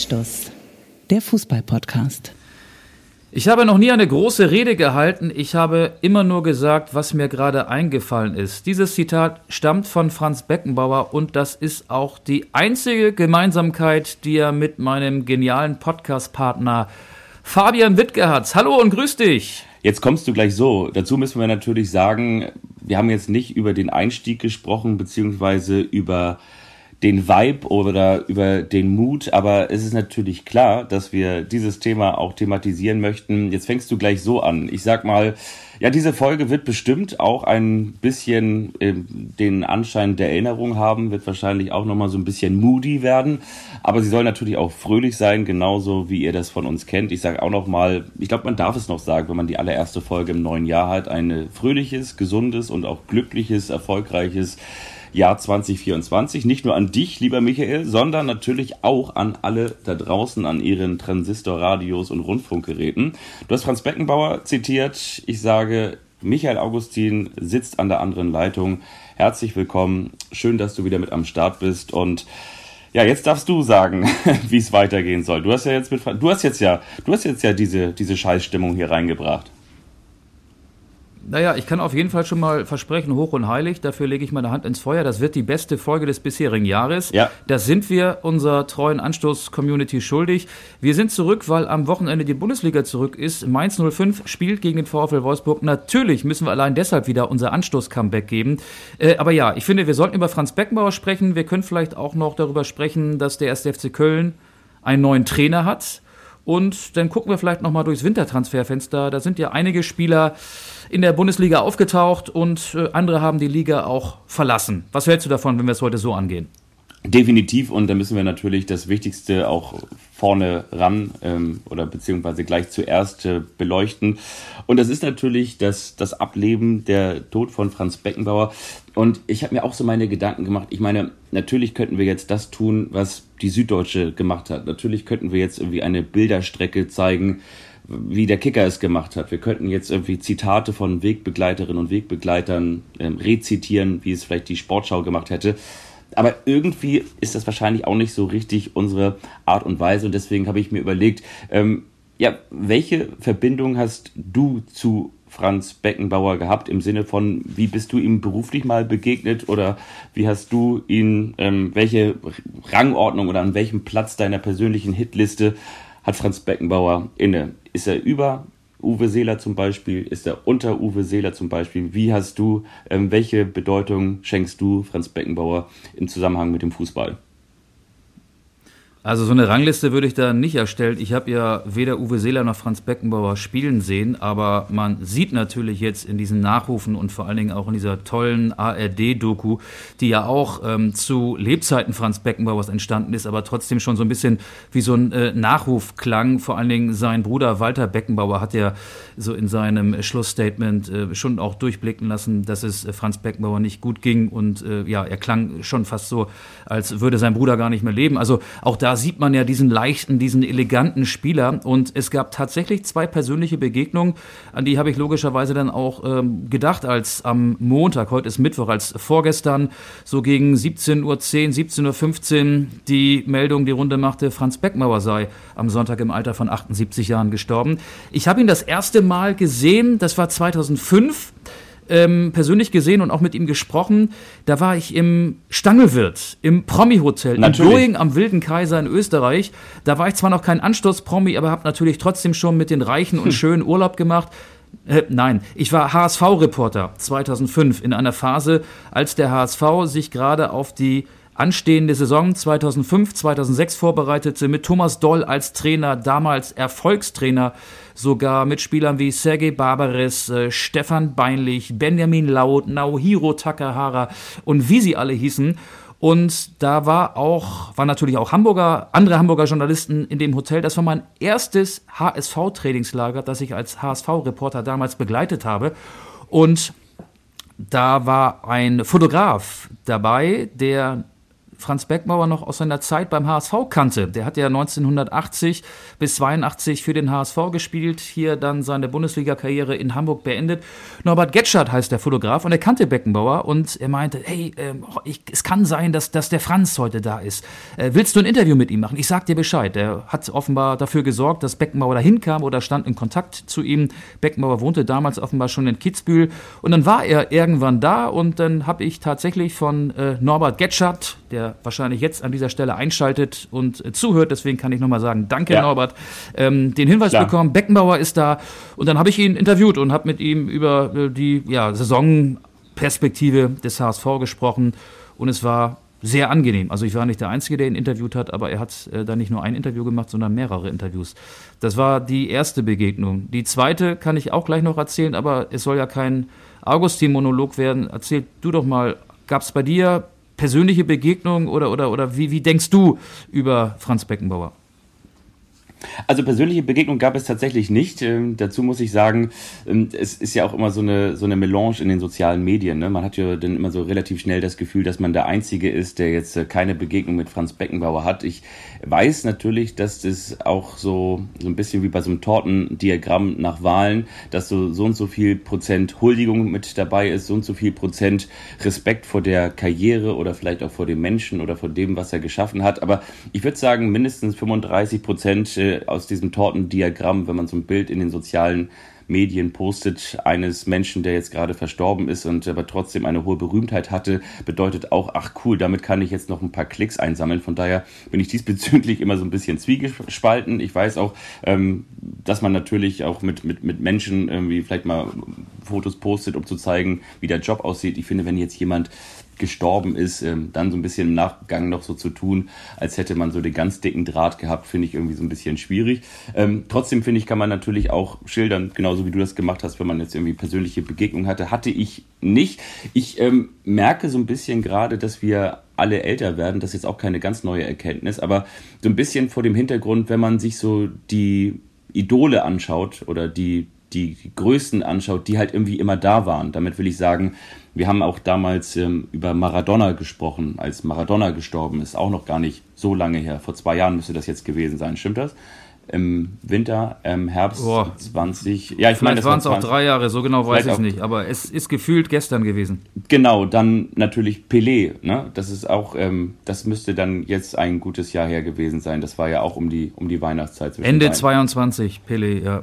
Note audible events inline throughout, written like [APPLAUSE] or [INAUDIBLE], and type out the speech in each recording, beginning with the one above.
Anstoß, der Fußball-Podcast. Ich habe noch nie eine große Rede gehalten, ich habe immer nur gesagt, was mir gerade eingefallen ist. Dieses Zitat stammt von Franz Beckenbauer und das ist auch die einzige Gemeinsamkeit, die er mit meinem genialen Podcast-Partner Fabian Wittke hat. Hallo und grüß dich. Jetzt kommst du gleich so. Dazu müssen wir natürlich sagen, wir haben jetzt nicht über den Einstieg gesprochen, beziehungsweise über den Vibe oder über den Mut, aber es ist natürlich klar, dass wir dieses Thema auch thematisieren möchten. Jetzt fängst du gleich so an. Ich sag mal, ja, diese Folge wird bestimmt auch ein bisschen äh, den Anschein der Erinnerung haben, wird wahrscheinlich auch nochmal so ein bisschen moody werden, aber sie soll natürlich auch fröhlich sein, genauso wie ihr das von uns kennt. Ich sage auch nochmal, ich glaube, man darf es noch sagen, wenn man die allererste Folge im neuen Jahr hat, ein fröhliches, gesundes und auch glückliches, erfolgreiches Jahr 2024. Nicht nur an dich, lieber Michael, sondern natürlich auch an alle da draußen an ihren Transistorradios und Rundfunkgeräten. Du hast Franz Beckenbauer zitiert. Ich sage, Michael Augustin sitzt an der anderen Leitung. Herzlich willkommen. Schön, dass du wieder mit am Start bist und ja, jetzt darfst du sagen, [LAUGHS] wie es weitergehen soll. Du hast ja jetzt mit, du hast jetzt ja, du hast jetzt ja diese, diese Scheißstimmung hier reingebracht. Naja, ich kann auf jeden Fall schon mal versprechen, hoch und heilig, dafür lege ich meine Hand ins Feuer. Das wird die beste Folge des bisherigen Jahres. Ja. Das sind wir unserer treuen Anstoß-Community schuldig. Wir sind zurück, weil am Wochenende die Bundesliga zurück ist. Mainz 05 spielt gegen den VfL Wolfsburg. Natürlich müssen wir allein deshalb wieder unser Anstoß-Comeback geben. Äh, aber ja, ich finde, wir sollten über Franz Beckenbauer sprechen. Wir können vielleicht auch noch darüber sprechen, dass der 1. FC Köln einen neuen Trainer hat. Und dann gucken wir vielleicht noch mal durchs Wintertransferfenster. Da sind ja einige Spieler in der Bundesliga aufgetaucht und äh, andere haben die Liga auch verlassen. Was hältst du davon, wenn wir es heute so angehen? Definitiv und da müssen wir natürlich das Wichtigste auch vorne ran ähm, oder beziehungsweise gleich zuerst äh, beleuchten. Und das ist natürlich das, das Ableben, der Tod von Franz Beckenbauer. Und ich habe mir auch so meine Gedanken gemacht. Ich meine, natürlich könnten wir jetzt das tun, was die Süddeutsche gemacht hat. Natürlich könnten wir jetzt irgendwie eine Bilderstrecke zeigen, wie der Kicker es gemacht hat. Wir könnten jetzt irgendwie Zitate von Wegbegleiterinnen und Wegbegleitern ähm, rezitieren, wie es vielleicht die Sportschau gemacht hätte. Aber irgendwie ist das wahrscheinlich auch nicht so richtig unsere Art und Weise. Und deswegen habe ich mir überlegt, ähm, ja, welche Verbindung hast du zu Franz Beckenbauer gehabt im Sinne von, wie bist du ihm beruflich mal begegnet oder wie hast du ihn, ähm, welche Rangordnung oder an welchem Platz deiner persönlichen Hitliste hat Franz Beckenbauer inne? Ist er über Uwe Seeler zum Beispiel? Ist er unter Uwe Seeler zum Beispiel? Wie hast du, ähm, welche Bedeutung schenkst du Franz Beckenbauer im Zusammenhang mit dem Fußball? Also so eine Rangliste würde ich da nicht erstellen. Ich habe ja weder Uwe Seeler noch Franz Beckenbauer spielen sehen, aber man sieht natürlich jetzt in diesen Nachrufen und vor allen Dingen auch in dieser tollen ARD-Doku, die ja auch ähm, zu Lebzeiten Franz Beckenbauers entstanden ist, aber trotzdem schon so ein bisschen wie so ein äh, Nachruf klang. Vor allen Dingen sein Bruder Walter Beckenbauer hat ja so in seinem Schlussstatement äh, schon auch durchblicken lassen, dass es äh, Franz Beckenbauer nicht gut ging und äh, ja, er klang schon fast so, als würde sein Bruder gar nicht mehr leben. Also auch da da sieht man ja diesen leichten, diesen eleganten Spieler. Und es gab tatsächlich zwei persönliche Begegnungen, an die habe ich logischerweise dann auch ähm, gedacht, als am Montag, heute ist Mittwoch, als vorgestern so gegen 17.10 Uhr, 17.15 Uhr die Meldung die Runde machte, Franz Beckmauer sei am Sonntag im Alter von 78 Jahren gestorben. Ich habe ihn das erste Mal gesehen, das war 2005 ähm, persönlich gesehen und auch mit ihm gesprochen. Da war ich im Stangelwirt, im Promi-Hotel, in Doing am Wilden Kaiser in Österreich. Da war ich zwar noch kein Anstoß-Promi, aber habe natürlich trotzdem schon mit den Reichen und schönen Urlaub gemacht. Äh, nein, ich war HSV-Reporter 2005 in einer Phase, als der HSV sich gerade auf die anstehende Saison 2005, 2006 vorbereitete, mit Thomas Doll als Trainer, damals Erfolgstrainer, sogar mit Spielern wie Sergei Barbares, äh, Stefan Beinlich, Benjamin Laut, Naohiro Takahara und wie sie alle hießen. Und da war auch, waren natürlich auch Hamburger, andere Hamburger Journalisten in dem Hotel. Das war mein erstes HSV-Trainingslager, das ich als HSV-Reporter damals begleitet habe. Und da war ein Fotograf dabei, der Franz Beckmauer noch aus seiner Zeit beim HSV kannte. Der hat ja 1980 bis 82 für den HSV gespielt, hier dann seine Bundesliga-Karriere in Hamburg beendet. Norbert Getschert heißt der Fotograf und er kannte Beckenbauer und er meinte, hey, äh, ich, es kann sein, dass, dass der Franz heute da ist. Äh, willst du ein Interview mit ihm machen? Ich sag dir Bescheid. Er hat offenbar dafür gesorgt, dass Beckenbauer dahin kam oder stand in Kontakt zu ihm. Beckenbauer wohnte damals offenbar schon in Kitzbühel und dann war er irgendwann da und dann habe ich tatsächlich von äh, Norbert Getschert, der wahrscheinlich jetzt an dieser Stelle einschaltet und äh, zuhört, deswegen kann ich nochmal sagen, danke ja. Norbert, ähm, den Hinweis Klar. bekommen, Beckenbauer ist da und dann habe ich ihn interviewt und habe mit ihm über äh, die ja, Saisonperspektive des HSV gesprochen und es war sehr angenehm. Also ich war nicht der Einzige, der ihn interviewt hat, aber er hat äh, da nicht nur ein Interview gemacht, sondern mehrere Interviews. Das war die erste Begegnung. Die zweite kann ich auch gleich noch erzählen, aber es soll ja kein Augustin-Monolog werden. Erzähl du doch mal, gab es bei dir persönliche Begegnungen oder, oder, oder wie, wie denkst du über Franz Beckenbauer? Also persönliche Begegnung gab es tatsächlich nicht. Ähm, dazu muss ich sagen, ähm, es ist ja auch immer so eine, so eine Melange in den sozialen Medien. Ne? Man hat ja dann immer so relativ schnell das Gefühl, dass man der Einzige ist, der jetzt äh, keine Begegnung mit Franz Beckenbauer hat. Ich weiß natürlich, dass das auch so, so ein bisschen wie bei so einem Tortendiagramm nach Wahlen, dass so, so und so viel Prozent Huldigung mit dabei ist, so und so viel Prozent Respekt vor der Karriere oder vielleicht auch vor dem Menschen oder vor dem, was er geschaffen hat. Aber ich würde sagen, mindestens 35 Prozent äh, aus diesem Tortendiagramm, wenn man so ein Bild in den sozialen Medien postet, eines Menschen, der jetzt gerade verstorben ist und aber trotzdem eine hohe Berühmtheit hatte, bedeutet auch, ach cool, damit kann ich jetzt noch ein paar Klicks einsammeln. Von daher bin ich diesbezüglich immer so ein bisschen zwiegespalten. Ich weiß auch, ähm, dass man natürlich auch mit, mit, mit Menschen irgendwie vielleicht mal Fotos postet, um zu zeigen, wie der Job aussieht. Ich finde, wenn jetzt jemand gestorben ist, ähm, dann so ein bisschen im Nachgang noch so zu tun, als hätte man so den ganz dicken Draht gehabt, finde ich irgendwie so ein bisschen schwierig. Ähm, trotzdem finde ich, kann man natürlich auch schildern, genauso wie du das gemacht hast, wenn man jetzt irgendwie persönliche Begegnungen hatte. Hatte ich nicht. Ich ähm, merke so ein bisschen gerade, dass wir alle älter werden. Das ist jetzt auch keine ganz neue Erkenntnis, aber so ein bisschen vor dem Hintergrund, wenn man sich so die Idole anschaut oder die die Größen anschaut, die halt irgendwie immer da waren. Damit will ich sagen, wir haben auch damals ähm, über Maradona gesprochen, als Maradona gestorben ist, auch noch gar nicht so lange her. Vor zwei Jahren müsste das jetzt gewesen sein, stimmt das? Im Winter, im Herbst oh. 20. Ja, ich meine, waren es auch drei Jahre, so genau weiß ich es nicht, aber es ist gefühlt gestern gewesen. Genau, dann natürlich Pelé, ne? Das ist auch, ähm, das müsste dann jetzt ein gutes Jahr her gewesen sein. Das war ja auch um die, um die Weihnachtszeit. Ende 22, Pelé, ja.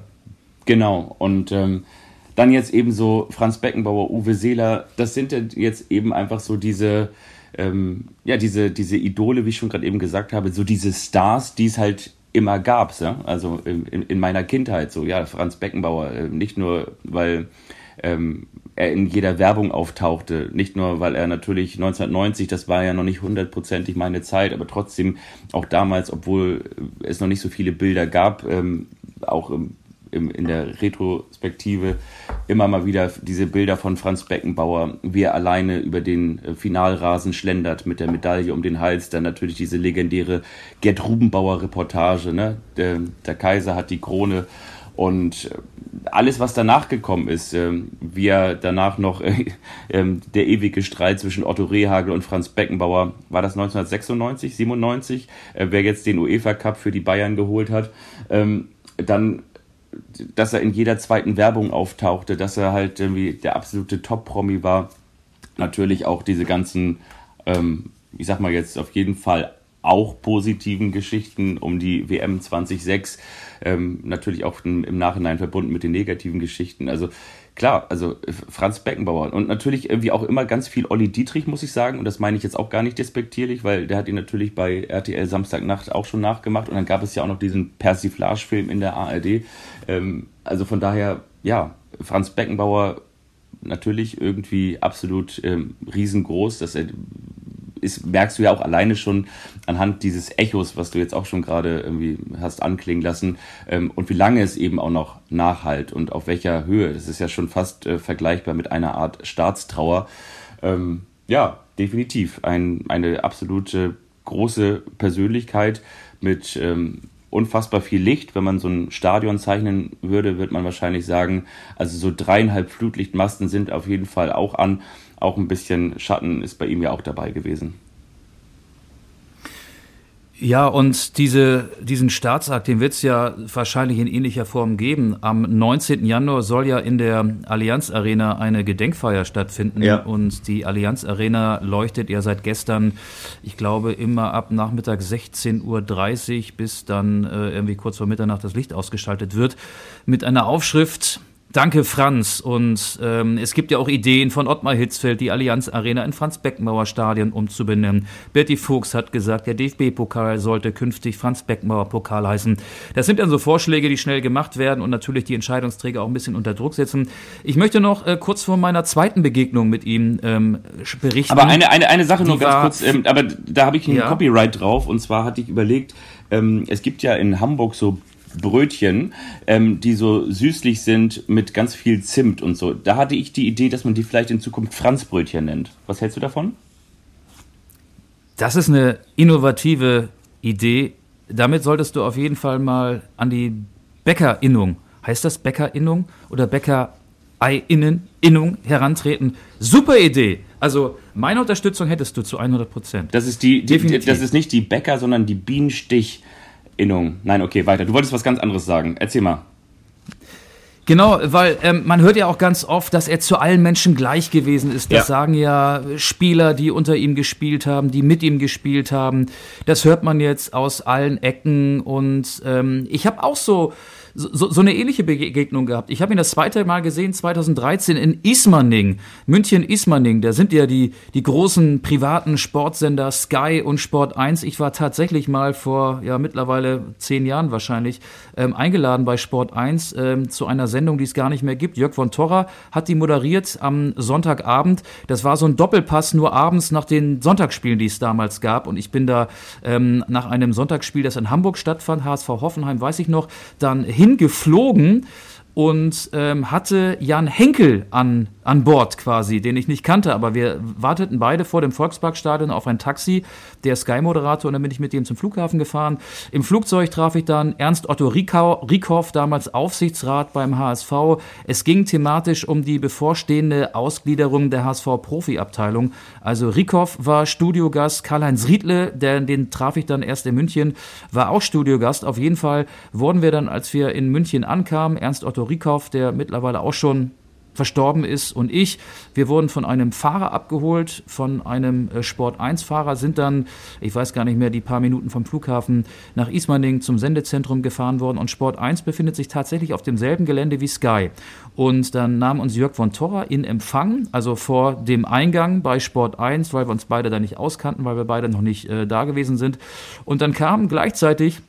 Genau, und ähm, dann jetzt eben so Franz Beckenbauer, Uwe Seeler, das sind jetzt eben einfach so diese, ähm, ja, diese, diese Idole, wie ich schon gerade eben gesagt habe, so diese Stars, die es halt immer gab, ja? also in, in, meiner Kindheit so, ja, Franz Beckenbauer, äh, nicht nur, weil ähm, er in jeder Werbung auftauchte, nicht nur, weil er natürlich 1990, das war ja noch nicht hundertprozentig meine Zeit, aber trotzdem auch damals, obwohl es noch nicht so viele Bilder gab, ähm, auch im im, in der Retrospektive immer mal wieder diese Bilder von Franz Beckenbauer, wie er alleine über den äh, Finalrasen schlendert mit der Medaille um den Hals. Dann natürlich diese legendäre Gerd Rubenbauer Reportage, ne? Der, der Kaiser hat die Krone und äh, alles, was danach gekommen ist, äh, wie er danach noch [LAUGHS] äh, äh, der ewige Streit zwischen Otto Rehagel und Franz Beckenbauer, war das 1996, 97, äh, wer jetzt den UEFA Cup für die Bayern geholt hat. Ähm, dann dass er in jeder zweiten Werbung auftauchte, dass er halt irgendwie der absolute Top-Promi war. Natürlich auch diese ganzen, ähm, ich sag mal jetzt auf jeden Fall auch positiven Geschichten um die WM 2006, ähm, natürlich auch im Nachhinein verbunden mit den negativen Geschichten. Also klar, also äh, Franz Beckenbauer und natürlich irgendwie auch immer ganz viel Olli Dietrich, muss ich sagen. Und das meine ich jetzt auch gar nicht despektierlich, weil der hat ihn natürlich bei RTL Samstagnacht auch schon nachgemacht. Und dann gab es ja auch noch diesen Persiflage-Film in der ARD. Ähm, also von daher, ja, Franz Beckenbauer natürlich irgendwie absolut ähm, riesengroß. dass er ist, merkst du ja auch alleine schon anhand dieses Echos, was du jetzt auch schon gerade irgendwie hast anklingen lassen, ähm, und wie lange es eben auch noch nachhalt und auf welcher Höhe. Das ist ja schon fast äh, vergleichbar mit einer Art Staatstrauer. Ähm, ja, definitiv. Ein, eine absolute große Persönlichkeit mit ähm, unfassbar viel Licht. Wenn man so ein Stadion zeichnen würde, würde man wahrscheinlich sagen, also so dreieinhalb Flutlichtmasten sind auf jeden Fall auch an auch ein bisschen Schatten ist bei ihm ja auch dabei gewesen. Ja, und diese, diesen Staatsakt, den wird es ja wahrscheinlich in ähnlicher Form geben. Am 19. Januar soll ja in der Allianz Arena eine Gedenkfeier stattfinden. Ja. Und die Allianz Arena leuchtet ja seit gestern, ich glaube, immer ab Nachmittag 16.30 Uhr bis dann äh, irgendwie kurz vor Mitternacht das Licht ausgeschaltet wird, mit einer Aufschrift Danke, Franz. Und ähm, es gibt ja auch Ideen von Ottmar Hitzfeld, die Allianz Arena in Franz-Beckenbauer Stadion umzubenennen. Berti Fuchs hat gesagt, der DFB-Pokal sollte künftig Franz-Beckenbauer-Pokal heißen. Das sind dann so Vorschläge, die schnell gemacht werden und natürlich die Entscheidungsträger auch ein bisschen unter Druck setzen. Ich möchte noch äh, kurz vor meiner zweiten Begegnung mit ihm ähm, berichten. Aber eine, eine, eine Sache nur ganz kurz, ähm, aber da habe ich ein ja. Copyright drauf und zwar hatte ich überlegt, ähm, es gibt ja in Hamburg so Brötchen, ähm, die so süßlich sind mit ganz viel Zimt und so. Da hatte ich die Idee, dass man die vielleicht in Zukunft Franzbrötchen nennt. Was hältst du davon? Das ist eine innovative Idee. Damit solltest du auf jeden Fall mal an die Bäckerinnung, heißt das Bäckerinnung oder Bäckereiinnen, Innung herantreten. Super Idee. Also meine Unterstützung hättest du zu 100 Prozent. Das ist die, die, das ist nicht die Bäcker, sondern die Bienenstich. Innung. Nein, okay, weiter. Du wolltest was ganz anderes sagen. Erzähl mal. Genau, weil ähm, man hört ja auch ganz oft, dass er zu allen Menschen gleich gewesen ist. Das ja. sagen ja Spieler, die unter ihm gespielt haben, die mit ihm gespielt haben. Das hört man jetzt aus allen Ecken. Und ähm, ich habe auch so so, so eine ähnliche Begegnung gehabt. Ich habe ihn das zweite Mal gesehen, 2013 in Ismaning, München-Ismaning. Da sind ja die, die großen privaten Sportsender Sky und Sport 1. Ich war tatsächlich mal vor, ja, mittlerweile zehn Jahren wahrscheinlich, ähm, eingeladen bei Sport 1 ähm, zu einer Sendung, die es gar nicht mehr gibt. Jörg von Torra hat die moderiert am Sonntagabend. Das war so ein Doppelpass nur abends nach den Sonntagsspielen, die es damals gab. Und ich bin da ähm, nach einem Sonntagsspiel, das in Hamburg stattfand, HSV Hoffenheim, weiß ich noch, dann hin hingeflogen und ähm, hatte Jan Henkel an, an Bord quasi, den ich nicht kannte, aber wir warteten beide vor dem Volksparkstadion auf ein Taxi, der Sky-Moderator, und dann bin ich mit dem zum Flughafen gefahren. Im Flugzeug traf ich dann Ernst Otto Rieckhoff, damals Aufsichtsrat beim HSV. Es ging thematisch um die bevorstehende Ausgliederung der HSV-Profi-Abteilung. Also Rieckhoff war Studiogast, Karl-Heinz Riedle, der, den traf ich dann erst in München, war auch Studiogast. Auf jeden Fall wurden wir dann, als wir in München ankamen, Ernst Otto Rieckhoff, der mittlerweile auch schon verstorben ist und ich. Wir wurden von einem Fahrer abgeholt, von einem äh, Sport-1-Fahrer, sind dann, ich weiß gar nicht mehr, die paar Minuten vom Flughafen nach Ismaning zum Sendezentrum gefahren worden und Sport 1 befindet sich tatsächlich auf demselben Gelände wie Sky. Und dann nahm uns Jörg von Torra in Empfang, also vor dem Eingang bei Sport 1, weil wir uns beide da nicht auskannten, weil wir beide noch nicht äh, da gewesen sind. Und dann kam gleichzeitig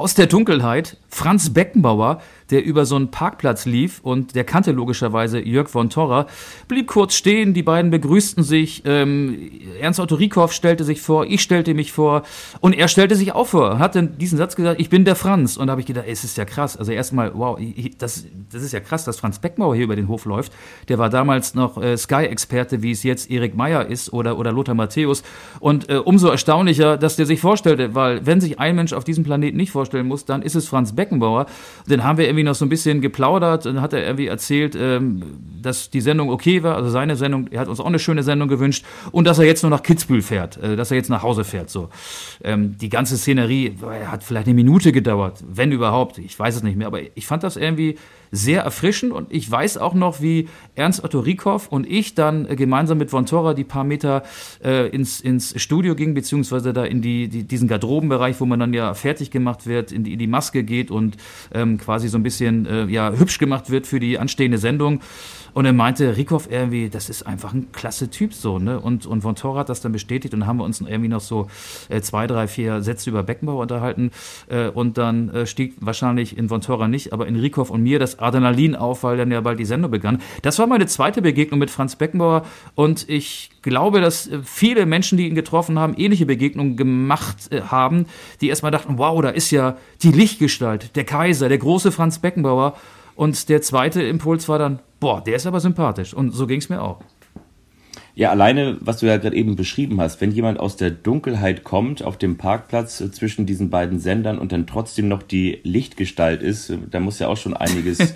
aus der Dunkelheit Franz Beckenbauer, der über so einen Parkplatz lief und der kannte logischerweise Jörg von Torra, blieb kurz stehen, die beiden begrüßten sich, ähm, Ernst Otto Rieckhoff stellte sich vor, ich stellte mich vor und er stellte sich auch vor, hat dann diesen Satz gesagt, ich bin der Franz und da habe ich gedacht, ey, es ist ja krass, also erstmal, wow, das, das ist ja krass, dass Franz Beckenbauer hier über den Hof läuft, der war damals noch äh, Sky-Experte, wie es jetzt Erik Meyer ist oder, oder Lothar Matthäus und äh, umso erstaunlicher, dass der sich vorstellte, weil wenn sich ein Mensch auf diesem Planeten nicht vorstellen muss, dann ist es Franz Beckenbauer, dann haben wir irgendwie noch so ein bisschen geplaudert und hat er irgendwie erzählt, ähm, dass die Sendung okay war, also seine Sendung, er hat uns auch eine schöne Sendung gewünscht und dass er jetzt nur nach Kitzbühel fährt, äh, dass er jetzt nach Hause fährt. So, ähm, die ganze Szenerie hat vielleicht eine Minute gedauert, wenn überhaupt, ich weiß es nicht mehr, aber ich fand das irgendwie sehr erfrischend und ich weiß auch noch, wie Ernst Otto Rieckhoff und ich dann äh, gemeinsam mit Von Torra die paar Meter äh, ins, ins Studio gingen, beziehungsweise da in die, die, diesen Garderobenbereich, wo man dann ja fertig gemacht wird, in die, in die Maske geht und ähm, quasi so ein bisschen äh, ja, hübsch gemacht wird für die anstehende Sendung. Und er meinte, Rieckhoff irgendwie, das ist einfach ein klasse Typ so, ne? Und, und Von Tor hat das dann bestätigt und haben wir uns irgendwie noch so äh, zwei, drei, vier Sätze über Beckenbauer unterhalten. Äh, und dann äh, stieg wahrscheinlich in Von Tora nicht, aber in Rieckhoff und mir das Adrenalin auf, weil dann ja bald die Sendung begann. Das war meine zweite Begegnung mit Franz Beckenbauer und ich glaube, dass äh, viele Menschen, die ihn getroffen haben, ähnliche Begegnungen gemacht äh, haben, die erstmal dachten, wow, da ist ja die Lichtgestalt, der Kaiser, der große Franz Beckenbauer. Und der zweite Impuls war dann, boah, der ist aber sympathisch. Und so ging es mir auch. Ja, alleine, was du ja gerade eben beschrieben hast, wenn jemand aus der Dunkelheit kommt auf dem Parkplatz äh, zwischen diesen beiden Sendern und dann trotzdem noch die Lichtgestalt ist, äh, da muss ja auch schon einiges, [LAUGHS]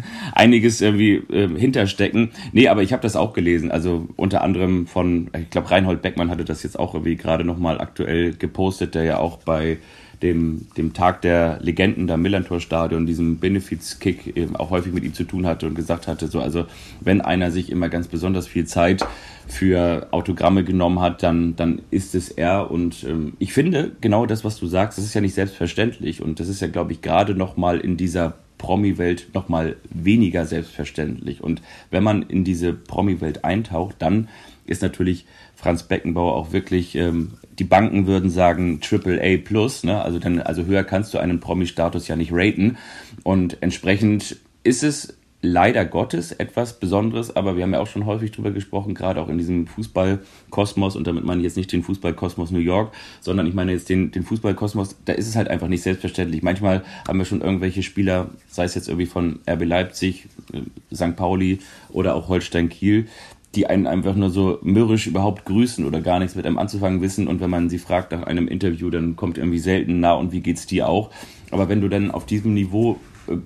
[LAUGHS] einiges irgendwie äh, hinterstecken. Nee, aber ich habe das auch gelesen. Also unter anderem von, ich glaube, Reinhold Beckmann hatte das jetzt auch irgendwie gerade nochmal aktuell gepostet, der ja auch bei dem, dem Tag der Legenden da Millantor-Stadion, diesem Benefiz-Kick eben auch häufig mit ihm zu tun hatte und gesagt hatte, so, also wenn einer sich immer ganz besonders viel Zeit für Autogramme genommen hat, dann, dann ist es er. Und ähm, ich finde, genau das, was du sagst, das ist ja nicht selbstverständlich. Und das ist ja, glaube ich, gerade nochmal in dieser Promi-Welt nochmal weniger selbstverständlich. Und wenn man in diese Promi-Welt eintaucht, dann ist natürlich Franz Beckenbauer auch wirklich, ähm, die Banken würden sagen Triple A plus, ne? also, dann, also höher kannst du einen Promi-Status ja nicht raten. Und entsprechend ist es leider Gottes etwas Besonderes, aber wir haben ja auch schon häufig drüber gesprochen, gerade auch in diesem Fußballkosmos, und damit meine ich jetzt nicht den Fußballkosmos New York, sondern ich meine jetzt den, den Fußballkosmos, da ist es halt einfach nicht selbstverständlich. Manchmal haben wir schon irgendwelche Spieler, sei es jetzt irgendwie von RB Leipzig, äh, St. Pauli oder auch Holstein Kiel, die einen einfach nur so mürrisch überhaupt grüßen oder gar nichts mit einem anzufangen wissen. Und wenn man sie fragt nach einem Interview, dann kommt irgendwie selten nah und wie geht's dir auch. Aber wenn du dann auf diesem Niveau äh,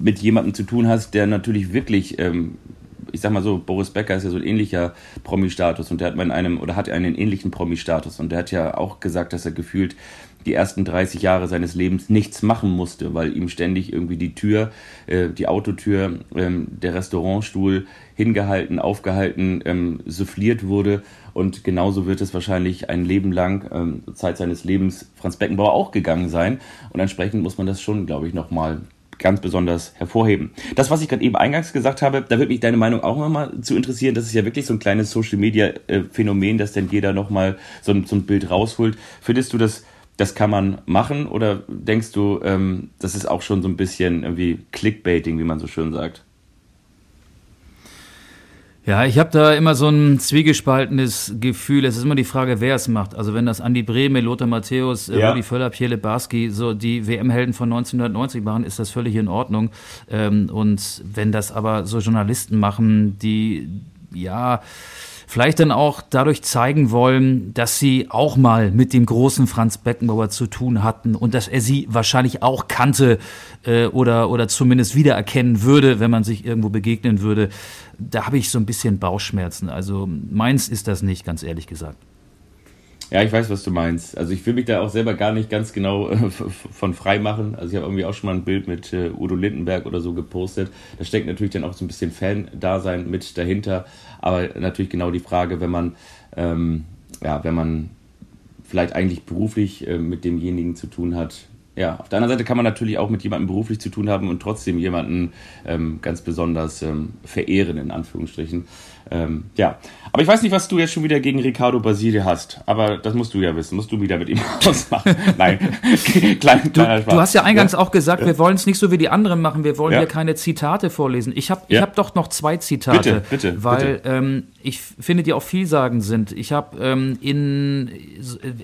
mit jemandem zu tun hast, der natürlich wirklich, ähm, ich sag mal so, Boris Becker ist ja so ein ähnlicher Promi-Status und der hat mal in einem, oder hat einen ähnlichen Promi-Status und der hat ja auch gesagt, dass er gefühlt die ersten 30 Jahre seines Lebens nichts machen musste, weil ihm ständig irgendwie die Tür, äh, die Autotür, ähm, der Restaurantstuhl hingehalten, aufgehalten, ähm, souffliert wurde. Und genauso wird es wahrscheinlich ein Leben lang, ähm, Zeit seines Lebens, Franz Beckenbauer auch gegangen sein. Und entsprechend muss man das schon, glaube ich, nochmal ganz besonders hervorheben. Das, was ich gerade eben eingangs gesagt habe, da würde mich deine Meinung auch nochmal zu interessieren. Das ist ja wirklich so ein kleines Social-Media-Phänomen, dass dann jeder nochmal so so ein Bild rausholt. Findest du das das kann man machen oder denkst du, ähm, das ist auch schon so ein bisschen irgendwie Clickbaiting, wie man so schön sagt? Ja, ich habe da immer so ein zwiegespaltenes Gefühl. Es ist immer die Frage, wer es macht. Also wenn das Andi Brehme, Lothar Matthäus, äh, ja. Rudi Völler, Pierre Barski so die WM-Helden von 1990 machen, ist das völlig in Ordnung. Ähm, und wenn das aber so Journalisten machen, die ja vielleicht dann auch dadurch zeigen wollen, dass sie auch mal mit dem großen Franz Beckenbauer zu tun hatten und dass er sie wahrscheinlich auch kannte äh, oder, oder zumindest wiedererkennen würde, wenn man sich irgendwo begegnen würde. Da habe ich so ein bisschen Bauchschmerzen. Also meins ist das nicht, ganz ehrlich gesagt. Ja, ich weiß, was du meinst. Also ich will mich da auch selber gar nicht ganz genau äh, von frei machen. Also ich habe irgendwie auch schon mal ein Bild mit äh, Udo Lindenberg oder so gepostet. Da steckt natürlich dann auch so ein bisschen Fan-Dasein mit dahinter. Aber natürlich genau die Frage, wenn man, ähm, ja, wenn man vielleicht eigentlich beruflich äh, mit demjenigen zu tun hat. Ja, auf der anderen Seite kann man natürlich auch mit jemandem beruflich zu tun haben und trotzdem jemanden ähm, ganz besonders ähm, verehren, in Anführungsstrichen. Ähm, ja, aber ich weiß nicht, was du jetzt schon wieder gegen Ricardo Basile hast. Aber das musst du ja wissen. Musst du wieder mit ihm [LAUGHS] ausmachen. Nein, [LAUGHS] Klein, du, du, hast ja eingangs ja. auch gesagt, ja. wir wollen es nicht so wie die anderen machen. Wir wollen ja. hier keine Zitate vorlesen. Ich habe ich hab doch noch zwei Zitate. Bitte, bitte. Weil bitte. Ähm, ich finde, die auch vielsagend sind. Ich habe ähm, in,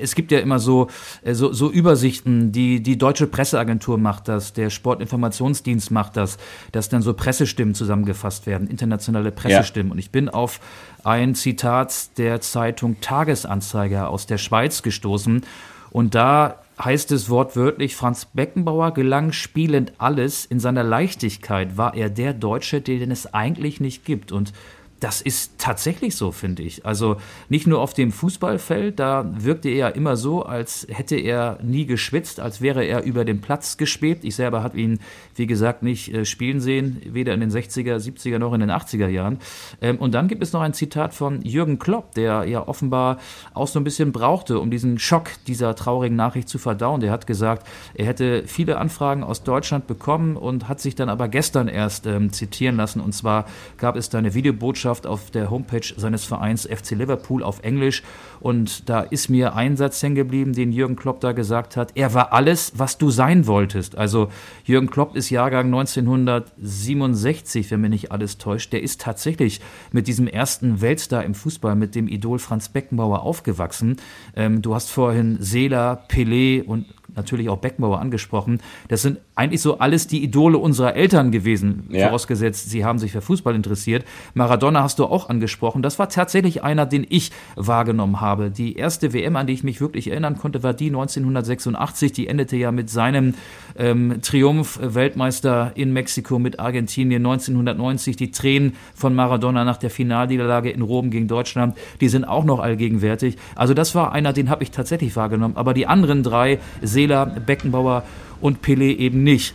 es gibt ja immer so, äh, so, so Übersichten, die, die deutsche Presseagentur macht das, der Sportinformationsdienst macht das, dass dann so Pressestimmen zusammengefasst werden, internationale Pressestimmen. Und ich bin auf ein Zitat der Zeitung Tagesanzeiger aus der Schweiz gestoßen. Und da heißt es wortwörtlich, Franz Beckenbauer gelang spielend alles. In seiner Leichtigkeit war er der Deutsche, den es eigentlich nicht gibt. Und das ist tatsächlich so, finde ich. Also nicht nur auf dem Fußballfeld, da wirkte er immer so, als hätte er nie geschwitzt, als wäre er über den Platz geschwebt. Ich selber habe ihn, wie gesagt, nicht äh, spielen sehen, weder in den 60er, 70er noch in den 80er Jahren. Ähm, und dann gibt es noch ein Zitat von Jürgen Klopp, der ja offenbar auch so ein bisschen brauchte, um diesen Schock dieser traurigen Nachricht zu verdauen. Der hat gesagt, er hätte viele Anfragen aus Deutschland bekommen und hat sich dann aber gestern erst ähm, zitieren lassen. Und zwar gab es da eine Videobotschaft, Botschaft auf der Homepage seines Vereins FC Liverpool auf Englisch. Und da ist mir ein Satz hängen geblieben, den Jürgen Klopp da gesagt hat. Er war alles, was du sein wolltest. Also Jürgen Klopp ist Jahrgang 1967, wenn mir nicht alles täuscht. Der ist tatsächlich mit diesem ersten Weltstar im Fußball, mit dem Idol Franz Beckenbauer aufgewachsen. Ähm, du hast vorhin Seela, Pelé und natürlich auch Beckenbauer angesprochen. Das sind eigentlich so alles die Idole unserer Eltern gewesen, ja. vorausgesetzt, sie haben sich für Fußball interessiert. Maradona hast du auch angesprochen. Das war tatsächlich einer, den ich wahrgenommen habe. Die erste WM, an die ich mich wirklich erinnern konnte, war die 1986. Die endete ja mit seinem ähm, Triumph äh, Weltmeister in Mexiko mit Argentinien 1990. Die Tränen von Maradona nach der Finalniederlage in Rom gegen Deutschland, die sind auch noch allgegenwärtig. Also das war einer, den habe ich tatsächlich wahrgenommen. Aber die anderen drei, Seeler, Beckenbauer und Pelé eben nicht.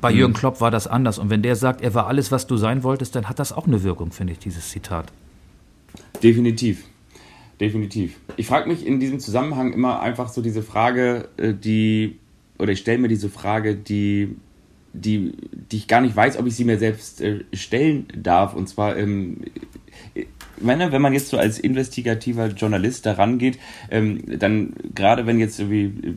Bei mhm. Jürgen Klopp war das anders. Und wenn der sagt, er war alles, was du sein wolltest, dann hat das auch eine Wirkung, finde ich, dieses Zitat. Definitiv. Definitiv. Ich frage mich in diesem Zusammenhang immer einfach so diese Frage, äh, die, oder ich stelle mir diese Frage, die, die, die ich gar nicht weiß, ob ich sie mir selbst äh, stellen darf. Und zwar, ähm, meine, wenn man jetzt so als investigativer Journalist daran geht, ähm, dann gerade wenn jetzt irgendwie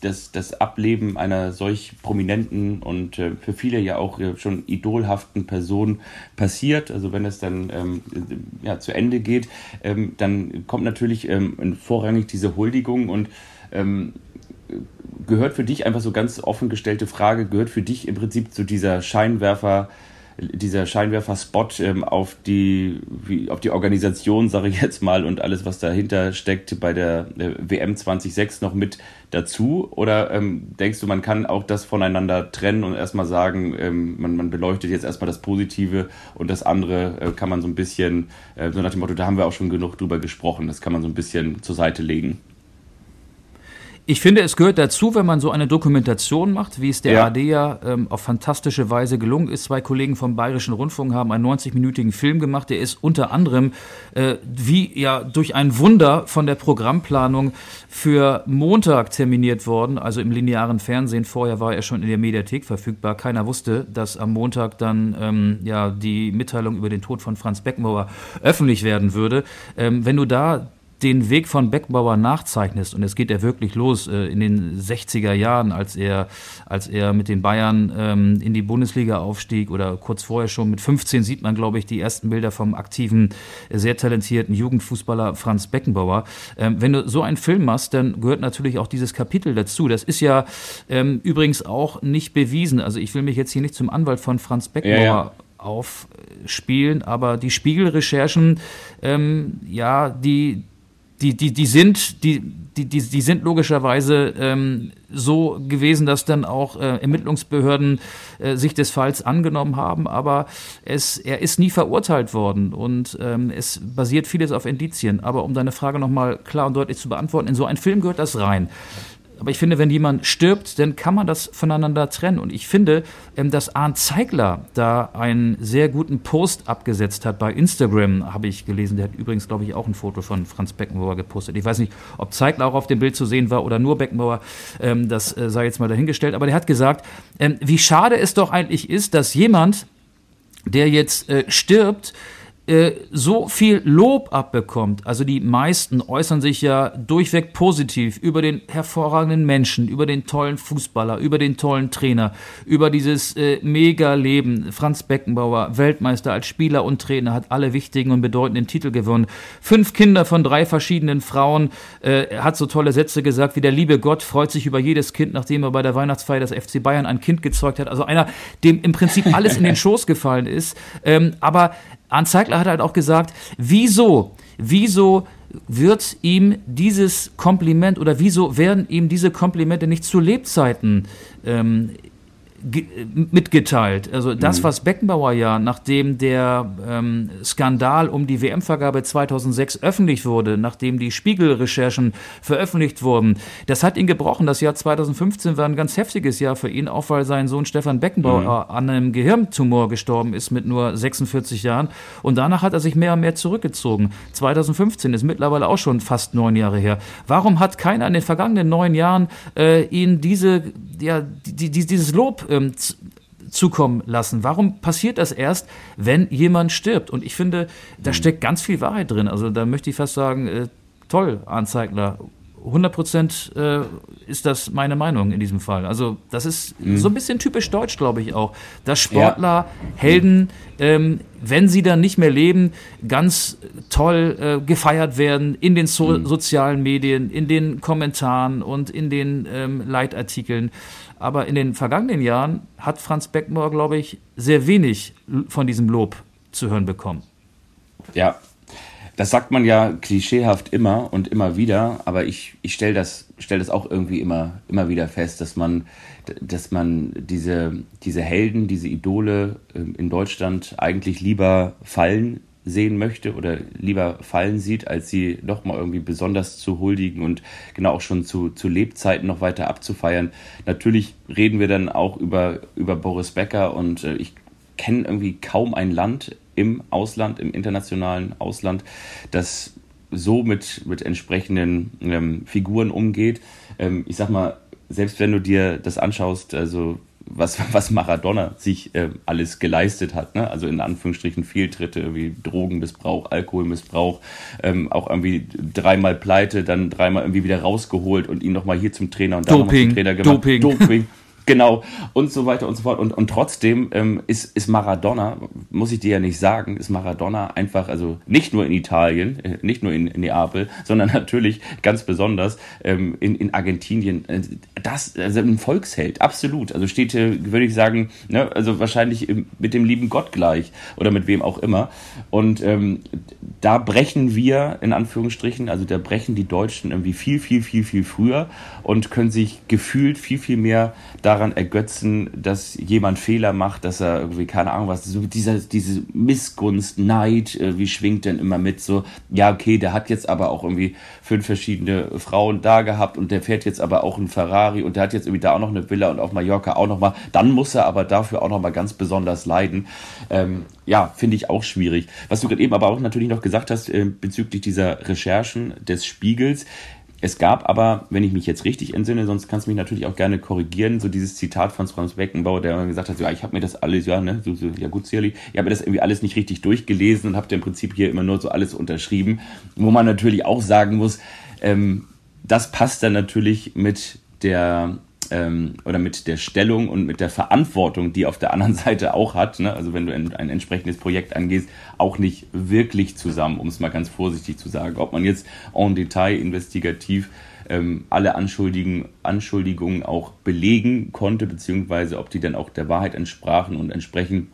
das, das Ableben einer solch prominenten und äh, für viele ja auch äh, schon idolhaften Person passiert, also wenn es dann ähm, ja, zu Ende geht, ähm, dann kommt natürlich ähm, vorrangig diese Huldigung und ähm, gehört für dich einfach so ganz offen gestellte Frage, gehört für dich im Prinzip zu dieser Scheinwerfer dieser Scheinwerfer-Spot ähm, auf die auf die Organisation, sage ich jetzt mal, und alles, was dahinter steckt, bei der äh, WM 26 noch mit dazu? Oder ähm, denkst du, man kann auch das voneinander trennen und erstmal sagen, ähm, man, man beleuchtet jetzt erstmal das Positive und das andere äh, kann man so ein bisschen, äh, so nach dem Motto, da haben wir auch schon genug drüber gesprochen, das kann man so ein bisschen zur Seite legen? Ich finde, es gehört dazu, wenn man so eine Dokumentation macht, wie es der ja. AD ja ähm, auf fantastische Weise gelungen ist. Zwei Kollegen vom Bayerischen Rundfunk haben einen 90-minütigen Film gemacht. Der ist unter anderem äh, wie ja durch ein Wunder von der Programmplanung für Montag terminiert worden, also im linearen Fernsehen. Vorher war er schon in der Mediathek verfügbar. Keiner wusste, dass am Montag dann ähm, ja die Mitteilung über den Tod von Franz Beckenbauer öffentlich werden würde. Ähm, wenn du da den Weg von Beckbauer nachzeichnest, und es geht ja wirklich los äh, in den 60er Jahren, als er, als er mit den Bayern ähm, in die Bundesliga aufstieg oder kurz vorher schon mit 15 sieht man, glaube ich, die ersten Bilder vom aktiven, sehr talentierten Jugendfußballer Franz Beckenbauer. Ähm, wenn du so einen Film machst, dann gehört natürlich auch dieses Kapitel dazu. Das ist ja ähm, übrigens auch nicht bewiesen. Also ich will mich jetzt hier nicht zum Anwalt von Franz Beckenbauer ja, ja aufspielen, aber die Spiegelrecherchen, ähm, ja, die, die, die, die sind, die, die, die, sind logischerweise ähm, so gewesen, dass dann auch äh, Ermittlungsbehörden äh, sich des Falls angenommen haben, aber es, er ist nie verurteilt worden und ähm, es basiert vieles auf Indizien. Aber um deine Frage nochmal klar und deutlich zu beantworten, in so einen Film gehört das rein. Aber ich finde, wenn jemand stirbt, dann kann man das voneinander trennen. Und ich finde, ähm, dass Arndt Zeigler da einen sehr guten Post abgesetzt hat bei Instagram, habe ich gelesen. Der hat übrigens, glaube ich, auch ein Foto von Franz Beckenbauer gepostet. Ich weiß nicht, ob Zeigler auch auf dem Bild zu sehen war oder nur Beckenbauer. Ähm, das äh, sei jetzt mal dahingestellt. Aber der hat gesagt, ähm, wie schade es doch eigentlich ist, dass jemand, der jetzt äh, stirbt, äh, so viel Lob abbekommt, also die meisten äußern sich ja durchweg positiv über den hervorragenden Menschen, über den tollen Fußballer, über den tollen Trainer, über dieses äh, Mega-Leben. Franz Beckenbauer, Weltmeister als Spieler und Trainer, hat alle wichtigen und bedeutenden Titel gewonnen. Fünf Kinder von drei verschiedenen Frauen. Äh, hat so tolle Sätze gesagt wie der liebe Gott freut sich über jedes Kind, nachdem er bei der Weihnachtsfeier des FC Bayern ein Kind gezeugt hat. Also einer, dem im Prinzip alles in den [LAUGHS] Schoß gefallen ist. Ähm, aber Arndt Zeigler hat halt auch gesagt, wieso, wieso wird ihm dieses Kompliment oder wieso werden ihm diese Komplimente nicht zu Lebzeiten ähm, mitgeteilt. Also das, mhm. was Beckenbauer ja, nachdem der ähm, Skandal um die WM-Vergabe 2006 öffentlich wurde, nachdem die Spiegelrecherchen veröffentlicht wurden, das hat ihn gebrochen. Das Jahr 2015 war ein ganz heftiges Jahr für ihn, auch weil sein Sohn Stefan Beckenbauer mhm. an einem Gehirntumor gestorben ist mit nur 46 Jahren. Und danach hat er sich mehr und mehr zurückgezogen. 2015 ist mittlerweile auch schon fast neun Jahre her. Warum hat keiner in den vergangenen neun Jahren äh, ihn diese, ja, die, die, dieses Lob ähm, zukommen lassen. Warum passiert das erst, wenn jemand stirbt? Und ich finde, da mhm. steckt ganz viel Wahrheit drin. Also da möchte ich fast sagen, äh, toll, Anzeigler, 100 Prozent äh, ist das meine Meinung in diesem Fall. Also das ist mhm. so ein bisschen typisch deutsch, glaube ich auch, dass Sportler, ja. Helden, ähm, wenn sie dann nicht mehr leben, ganz toll äh, gefeiert werden in den so mhm. sozialen Medien, in den Kommentaren und in den ähm, Leitartikeln. Aber in den vergangenen Jahren hat Franz Beckenbauer, glaube ich, sehr wenig von diesem Lob zu hören bekommen. Ja, das sagt man ja klischeehaft immer und immer wieder, aber ich, ich stelle das, stell das auch irgendwie immer, immer wieder fest, dass man, dass man diese, diese Helden, diese Idole ähm, in Deutschland eigentlich lieber fallen sehen möchte oder lieber fallen sieht, als sie nochmal irgendwie besonders zu huldigen und genau auch schon zu, zu Lebzeiten noch weiter abzufeiern. Natürlich reden wir dann auch über, über Boris Becker und äh, ich kenne irgendwie kaum ein Land im Ausland, im internationalen Ausland, das so mit, mit entsprechenden ähm, Figuren umgeht. Ähm, ich sag mal, selbst wenn du dir das anschaust, also was, was Maradona sich äh, alles geleistet hat, ne? also in Anführungsstrichen Fehltritte wie Drogenmissbrauch, Alkoholmissbrauch, ähm, auch irgendwie dreimal pleite, dann dreimal irgendwie wieder rausgeholt und ihn nochmal hier zum Trainer und da nochmal zum Trainer gemacht. Doping. Doping. [LAUGHS] Genau, und so weiter und so fort. Und, und trotzdem ähm, ist, ist Maradona, muss ich dir ja nicht sagen, ist Maradona einfach, also nicht nur in Italien, äh, nicht nur in, Neapel, [LAUGHS] sondern natürlich ganz besonders ähm, in, in Argentinien. Äh, das, also ein Volksheld, absolut. Also steht hier, würde ich sagen, ne, also wahrscheinlich mit dem lieben Gott gleich oder mit wem auch immer. Und ähm, da brechen wir, in Anführungsstrichen, also da brechen die Deutschen irgendwie viel, viel, viel, viel früher und können sich gefühlt viel, viel mehr da daran ergötzen, dass jemand Fehler macht, dass er irgendwie, keine Ahnung was, so dieser, diese Missgunst, Neid, äh, wie schwingt denn immer mit, so, ja, okay, der hat jetzt aber auch irgendwie fünf verschiedene Frauen da gehabt und der fährt jetzt aber auch ein Ferrari und der hat jetzt irgendwie da auch noch eine Villa und auf Mallorca auch noch mal, dann muss er aber dafür auch noch mal ganz besonders leiden. Ähm, ja, finde ich auch schwierig. Was du gerade eben aber auch natürlich noch gesagt hast äh, bezüglich dieser Recherchen des Spiegels, es gab aber, wenn ich mich jetzt richtig entsinne, sonst kannst du mich natürlich auch gerne korrigieren, so dieses Zitat von Franz Beckenbauer, der gesagt hat, ja, ich habe mir das alles, ja, ne, so, so, ja gut, sicherlich, ich habe mir das irgendwie alles nicht richtig durchgelesen und habe im Prinzip hier immer nur so alles unterschrieben, wo man natürlich auch sagen muss, ähm, das passt dann natürlich mit der ähm, oder mit der Stellung und mit der Verantwortung, die auf der anderen [LAUGHS] Seite auch hat, ne? also wenn du ein, ein entsprechendes Projekt angehst, auch nicht wirklich zusammen, um es mal ganz vorsichtig zu sagen. Ob man jetzt en Detail investigativ ähm, alle Anschuldigen, Anschuldigungen auch belegen konnte, beziehungsweise ob die dann auch der Wahrheit entsprachen und entsprechend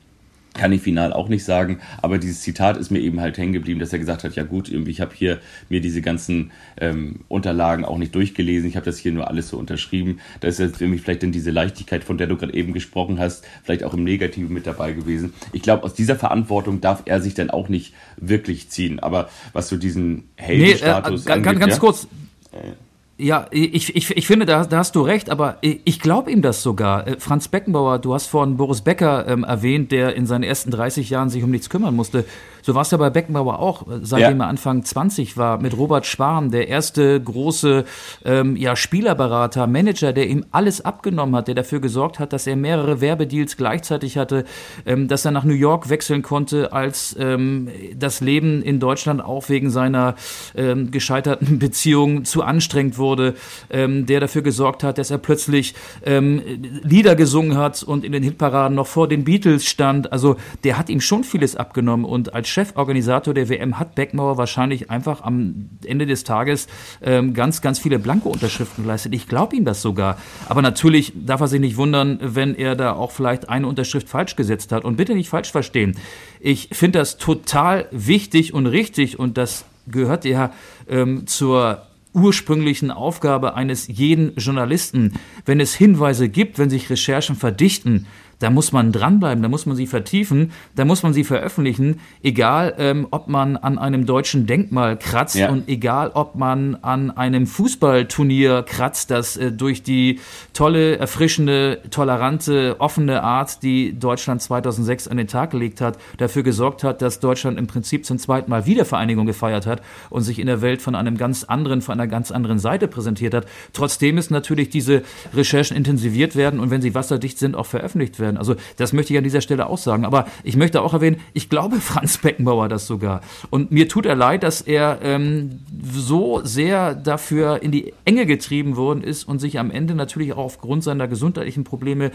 kann ich final auch nicht sagen, aber dieses Zitat ist mir eben halt hängen geblieben, dass er gesagt hat, ja gut, ich habe hier mir diese ganzen ähm, Unterlagen auch nicht durchgelesen, ich habe das hier nur alles so unterschrieben. Da ist jetzt mich vielleicht dann diese Leichtigkeit, von der du gerade eben gesprochen hast, vielleicht auch im Negativen mit dabei gewesen. Ich glaube, aus dieser Verantwortung darf er sich dann auch nicht wirklich ziehen. Aber was so diesen Heldenstatus nee, äh, angeht, ganz ja? kurz. Äh, ja, ich, ich, ich finde, da, da hast du recht, aber ich glaube ihm das sogar. Äh, Franz Beckenbauer, du hast vorhin Boris Becker ähm, erwähnt, der in seinen ersten 30 Jahren sich um nichts kümmern musste. So war es ja bei Beckenbauer auch, äh, seitdem ja. er Anfang 20 war, mit Robert Schwarm, der erste große ähm, ja, Spielerberater, Manager, der ihm alles abgenommen hat, der dafür gesorgt hat, dass er mehrere Werbedeals gleichzeitig hatte, ähm, dass er nach New York wechseln konnte, als ähm, das Leben in Deutschland auch wegen seiner ähm, gescheiterten [LAUGHS] Beziehung zu anstrengend wurde, ähm, der dafür gesorgt hat, dass er plötzlich ähm, Lieder gesungen hat und in den Hitparaden noch vor den Beatles stand. Also der hat ihm schon vieles abgenommen und als Cheforganisator der WM hat Beckmauer wahrscheinlich einfach am Ende des Tages ähm, ganz, ganz viele Blanko-Unterschriften geleistet. Ich glaube ihm das sogar. Aber natürlich darf er sich nicht wundern, wenn er da auch vielleicht eine Unterschrift falsch gesetzt hat. Und bitte nicht falsch verstehen. Ich finde das total wichtig und richtig und das gehört ja ähm, zur ursprünglichen Aufgabe eines jeden Journalisten. Wenn es Hinweise gibt, wenn sich Recherchen verdichten, da muss man dranbleiben, da muss man sie vertiefen, da muss man sie veröffentlichen, egal ähm, ob man an einem deutschen Denkmal kratzt ja. und egal ob man an einem Fußballturnier kratzt, das äh, durch die tolle, erfrischende, tolerante, offene Art, die Deutschland 2006 an den Tag gelegt hat, dafür gesorgt hat, dass Deutschland im Prinzip zum zweiten Mal Wiedervereinigung gefeiert hat und sich in der Welt von einem ganz anderen, von einer ganz anderen Seite präsentiert hat. Trotzdem ist natürlich diese Recherchen intensiviert werden und wenn sie wasserdicht sind, auch veröffentlicht werden werden. Also das möchte ich an dieser Stelle auch sagen. Aber ich möchte auch erwähnen, ich glaube [LAUGHS] Franz Beckenbauer das sogar. Und mir tut er leid, dass er ähm, so sehr dafür in die Enge getrieben worden ist und sich am Ende natürlich auch aufgrund seiner gesundheitlichen Probleme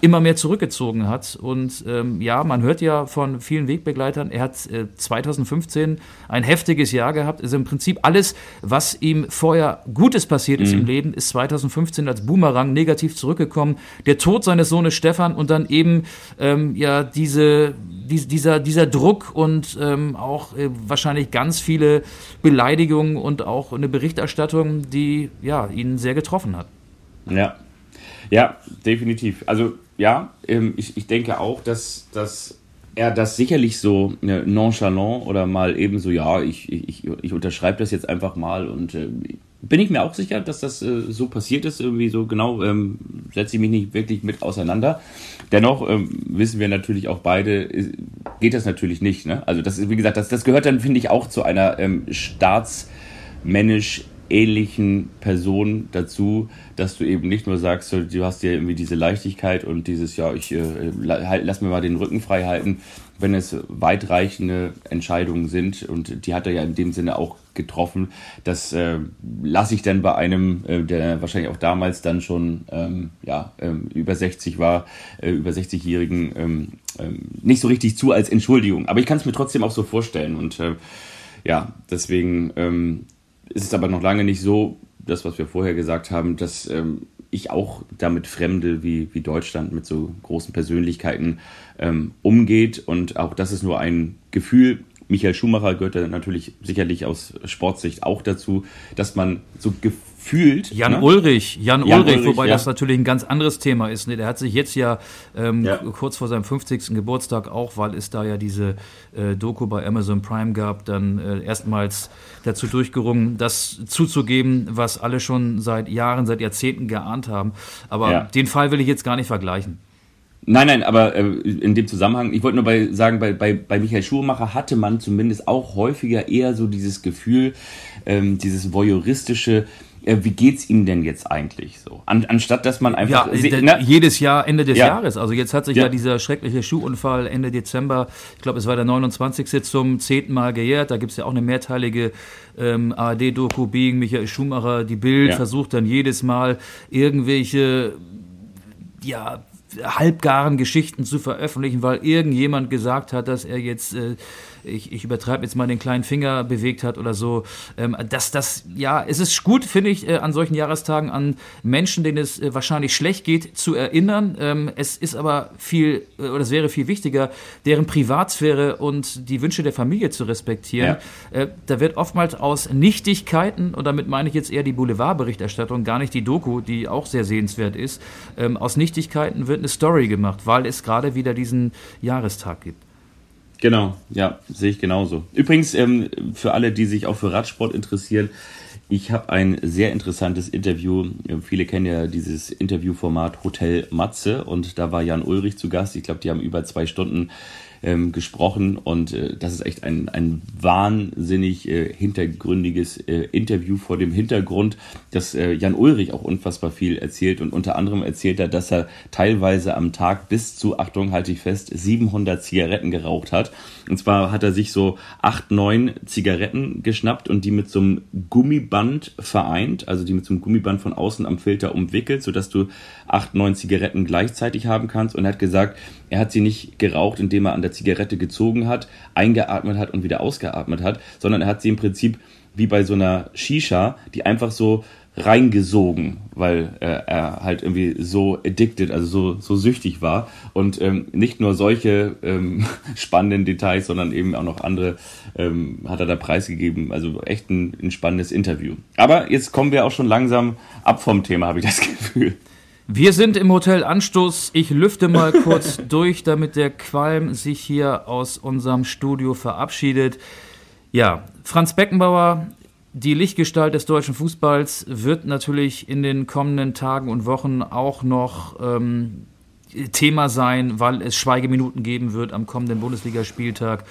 immer mehr zurückgezogen hat. Und ähm, ja, man hört ja von vielen Wegbegleitern, er hat äh, 2015 ein heftiges Jahr gehabt. Also im Prinzip alles, was ihm vorher Gutes passiert ist mhm. im Leben, ist 2015 als Boomerang negativ zurückgekommen. Der Tod seines Sohnes Stefan und dann eben ähm, ja diese, die, dieser, dieser Druck und ähm, auch äh, wahrscheinlich ganz viele Beleidigungen und auch eine Berichterstattung, die ja ihn sehr getroffen hat. Ja, ja, definitiv. Also ja, ähm, ich, ich denke auch, dass, dass er das sicherlich so äh, nonchalant oder mal eben so, ja, ich, ich, ich unterschreibe das jetzt einfach mal und äh, bin ich mir auch sicher, dass das äh, so passiert ist, irgendwie so genau, ähm, setze ich mich nicht wirklich mit auseinander. Dennoch ähm, wissen wir natürlich auch beide, geht das natürlich nicht. Ne? Also das ist, wie gesagt, das, das gehört dann, finde ich, auch zu einer ähm, staatsmännisch ähnlichen Person dazu, dass du eben nicht nur sagst, du hast ja irgendwie diese Leichtigkeit und dieses, ja, ich äh, halt, lass mir mal den Rücken frei halten, wenn es weitreichende Entscheidungen sind. Und die hat er ja in dem Sinne auch getroffen, das äh, lasse ich dann bei einem, äh, der wahrscheinlich auch damals dann schon ähm, ja, ähm, über 60 war, äh, über 60-Jährigen, ähm, ähm, nicht so richtig zu als Entschuldigung. Aber ich kann es mir trotzdem auch so vorstellen. Und äh, ja, deswegen ähm, es ist aber noch lange nicht so, das, was wir vorher gesagt haben, dass ähm, ich auch damit fremde, wie, wie Deutschland mit so großen Persönlichkeiten ähm, umgeht. Und auch das ist nur ein Gefühl. Michael Schumacher gehört da natürlich sicherlich aus Sportsicht auch dazu, dass man so Gefühle fühlt. Jan ne? Ulrich, Jan, Jan Ulrich, Ulrich, wobei ja. das natürlich ein ganz anderes Thema ist. Ne? Der hat sich jetzt ja, ähm, ja, kurz vor seinem 50. Geburtstag auch, weil es da ja diese äh, Doku bei Amazon Prime gab, dann äh, erstmals dazu durchgerungen, das zuzugeben, was alle schon seit Jahren, seit Jahrzehnten geahnt haben. Aber ja. den Fall will ich jetzt gar nicht vergleichen. Nein, nein, aber äh, in dem Zusammenhang, ich wollte nur bei, sagen, bei, bei, bei Michael Schumacher hatte man zumindest auch häufiger eher so dieses Gefühl, ähm, dieses voyeuristische, wie geht's ihm denn jetzt eigentlich so? An, anstatt dass man einfach ja, ne? jedes Jahr Ende des ja. Jahres. Also jetzt hat sich ja. ja. dieser schreckliche Schuhunfall Ende Dezember, ich glaube es war der 29. zum zehnten Mal gejährt. Da gibt's ja auch eine mehrteilige ähm, ARD-Doku Being Michael Schumacher. Die Bild ja. versucht dann jedes Mal irgendwelche ja halbgaren Geschichten zu veröffentlichen, weil irgendjemand gesagt hat, dass er jetzt äh, ich, ich übertreibe jetzt mal den kleinen Finger bewegt hat oder so. Ähm, dass das, ja, es ist gut, finde ich, äh, an solchen Jahrestagen an Menschen, denen es äh, wahrscheinlich schlecht geht, zu erinnern. Ähm, es ist aber viel, äh, oder es wäre viel wichtiger, deren Privatsphäre und die Wünsche der Familie zu respektieren. Ja. Äh, da wird oftmals aus Nichtigkeiten, und damit meine ich jetzt eher die Boulevardberichterstattung, gar nicht die Doku, die auch sehr sehenswert ist, ähm, aus Nichtigkeiten wird eine Story gemacht, weil es gerade wieder diesen Jahrestag gibt. Genau, ja, sehe ich genauso. Übrigens, ähm, für alle, die sich auch für Radsport interessieren, ich habe ein sehr interessantes Interview. Viele kennen ja dieses Interviewformat Hotel Matze und da war Jan Ulrich zu Gast. Ich glaube, die haben über zwei Stunden ähm, gesprochen und äh, das ist echt ein, ein wahnsinnig äh, hintergründiges äh, Interview vor dem Hintergrund, dass äh, Jan Ulrich auch unfassbar viel erzählt und unter anderem erzählt er, dass er teilweise am Tag bis zu, Achtung, halte ich fest, 700 Zigaretten geraucht hat. Und zwar hat er sich so acht, neun Zigaretten geschnappt und die mit so einem Gummiband vereint, also die mit so einem Gummiband von außen am Filter umwickelt, sodass du acht, neun Zigaretten gleichzeitig haben kannst. Und er hat gesagt, er hat sie nicht geraucht, indem er an der Zigarette gezogen hat, eingeatmet hat und wieder ausgeatmet hat, sondern er hat sie im Prinzip wie bei so einer Shisha, die einfach so reingesogen, weil äh, er halt irgendwie so addicted, also so, so süchtig war. Und ähm, nicht nur solche ähm, [LAUGHS] spannenden Details, sondern eben auch noch andere ähm, hat er da preisgegeben. Also echt ein, ein spannendes Interview. Aber jetzt kommen wir auch schon langsam ab vom Thema, habe ich das [LAUGHS] Gefühl. Wir sind im Hotel Anstoß. Ich lüfte mal [LAUGHS] kurz durch, damit der Qualm sich hier aus unserem Studio verabschiedet. Ja, Franz Beckenbauer, die Lichtgestalt des deutschen Fußballs, wird natürlich in den kommenden Tagen und Wochen auch noch ähm, Thema sein, weil es Schweigeminuten geben wird am kommenden Bundesligaspieltag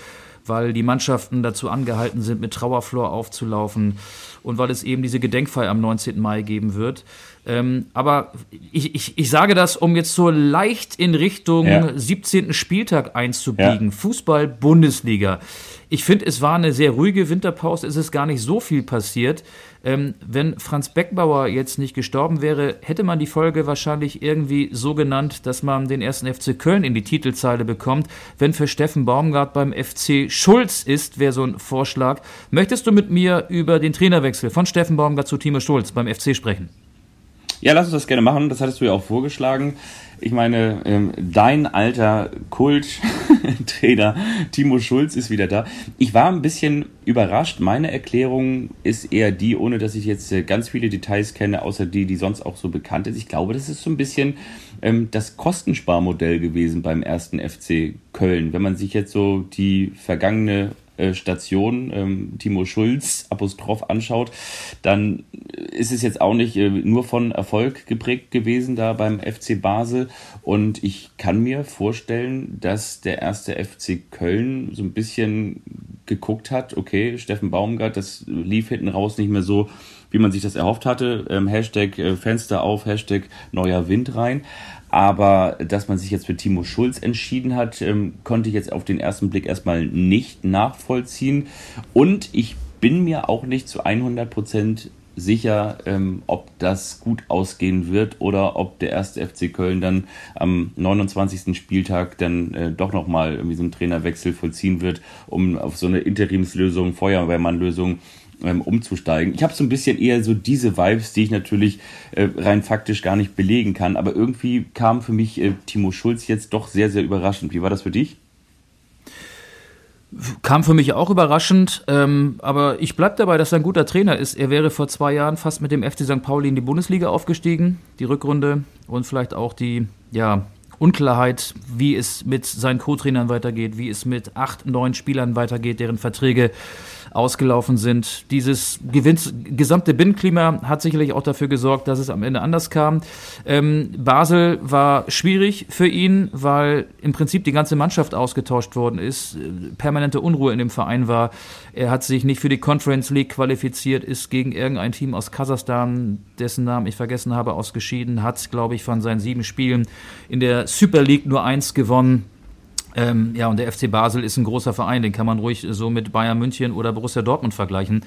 weil die Mannschaften dazu angehalten sind, mit Trauerflor aufzulaufen und weil es eben diese Gedenkfeier am 19. Mai geben wird. Ähm, aber ich, ich, ich sage das, um jetzt so leicht in Richtung ja. 17. Spieltag einzubiegen. Ja. Fußball Bundesliga. Ich finde, es war eine sehr ruhige Winterpause, es ist gar nicht so viel passiert. Ähm, wenn Franz Beckbauer jetzt nicht gestorben wäre, hätte man die Folge wahrscheinlich irgendwie so genannt, dass man den ersten FC Köln in die Titelzeile bekommt. Wenn für Steffen Baumgart beim FC Schulz ist, wäre so ein Vorschlag. Möchtest du mit mir über den Trainerwechsel von Steffen Baumgart zu Timo Schulz beim FC sprechen? Ja, lass uns das gerne machen. Das hattest du ja auch vorgeschlagen. Ich meine, ähm, dein alter Kult-Trainer [LAUGHS] Timo Schulz ist wieder da. Ich war ein bisschen überrascht. Meine Erklärung ist eher die, ohne dass ich jetzt äh, ganz viele Details kenne, außer die, die sonst auch so bekannt ist. Ich glaube, das ist so ein bisschen ähm, das Kostensparmodell gewesen beim ersten FC Köln. Wenn man sich jetzt so die vergangene äh, Station ähm, Timo Schulz Apostroph anschaut, dann ist es jetzt auch nicht äh, nur von Erfolg geprägt gewesen da beim FC Basel. Und ich kann mir vorstellen, dass der erste FC Köln so ein bisschen geguckt hat, okay, Steffen Baumgart, das lief hinten raus nicht mehr so, wie man sich das erhofft hatte. Ähm, Hashtag äh, Fenster auf, Hashtag neuer Wind rein. Aber dass man sich jetzt für Timo Schulz entschieden hat, ähm, konnte ich jetzt auf den ersten Blick erstmal nicht nachvollziehen. Und ich bin mir auch nicht zu 100 Prozent sicher, ähm, ob das gut ausgehen wird oder ob der erste FC Köln dann am 29. Spieltag dann äh, doch nochmal irgendwie so einen Trainerwechsel vollziehen wird, um auf so eine Interimslösung, Feuerwehrmannlösung ähm, umzusteigen. Ich habe so ein bisschen eher so diese Vibes, die ich natürlich äh, rein faktisch gar nicht belegen kann, aber irgendwie kam für mich äh, Timo Schulz jetzt doch sehr, sehr überraschend. Wie war das für dich? Kam für mich auch überraschend, ähm, aber ich bleibe dabei, dass er ein guter Trainer ist. Er wäre vor zwei Jahren fast mit dem FC St. Pauli in die Bundesliga aufgestiegen, die Rückrunde und vielleicht auch die ja, Unklarheit, wie es mit seinen Co-Trainern weitergeht, wie es mit acht, neun Spielern weitergeht, deren Verträge ausgelaufen sind. Dieses gesamte Binnenklima hat sicherlich auch dafür gesorgt, dass es am Ende anders kam. Ähm, Basel war schwierig für ihn, weil im Prinzip die ganze Mannschaft ausgetauscht worden ist, permanente Unruhe in dem Verein war. Er hat sich nicht für die Conference League qualifiziert, ist gegen irgendein Team aus Kasachstan, dessen Namen ich vergessen habe, ausgeschieden, hat, glaube ich, von seinen sieben Spielen in der Super League nur eins gewonnen. Ähm, ja, und der FC Basel ist ein großer Verein, den kann man ruhig so mit Bayern München oder Borussia Dortmund vergleichen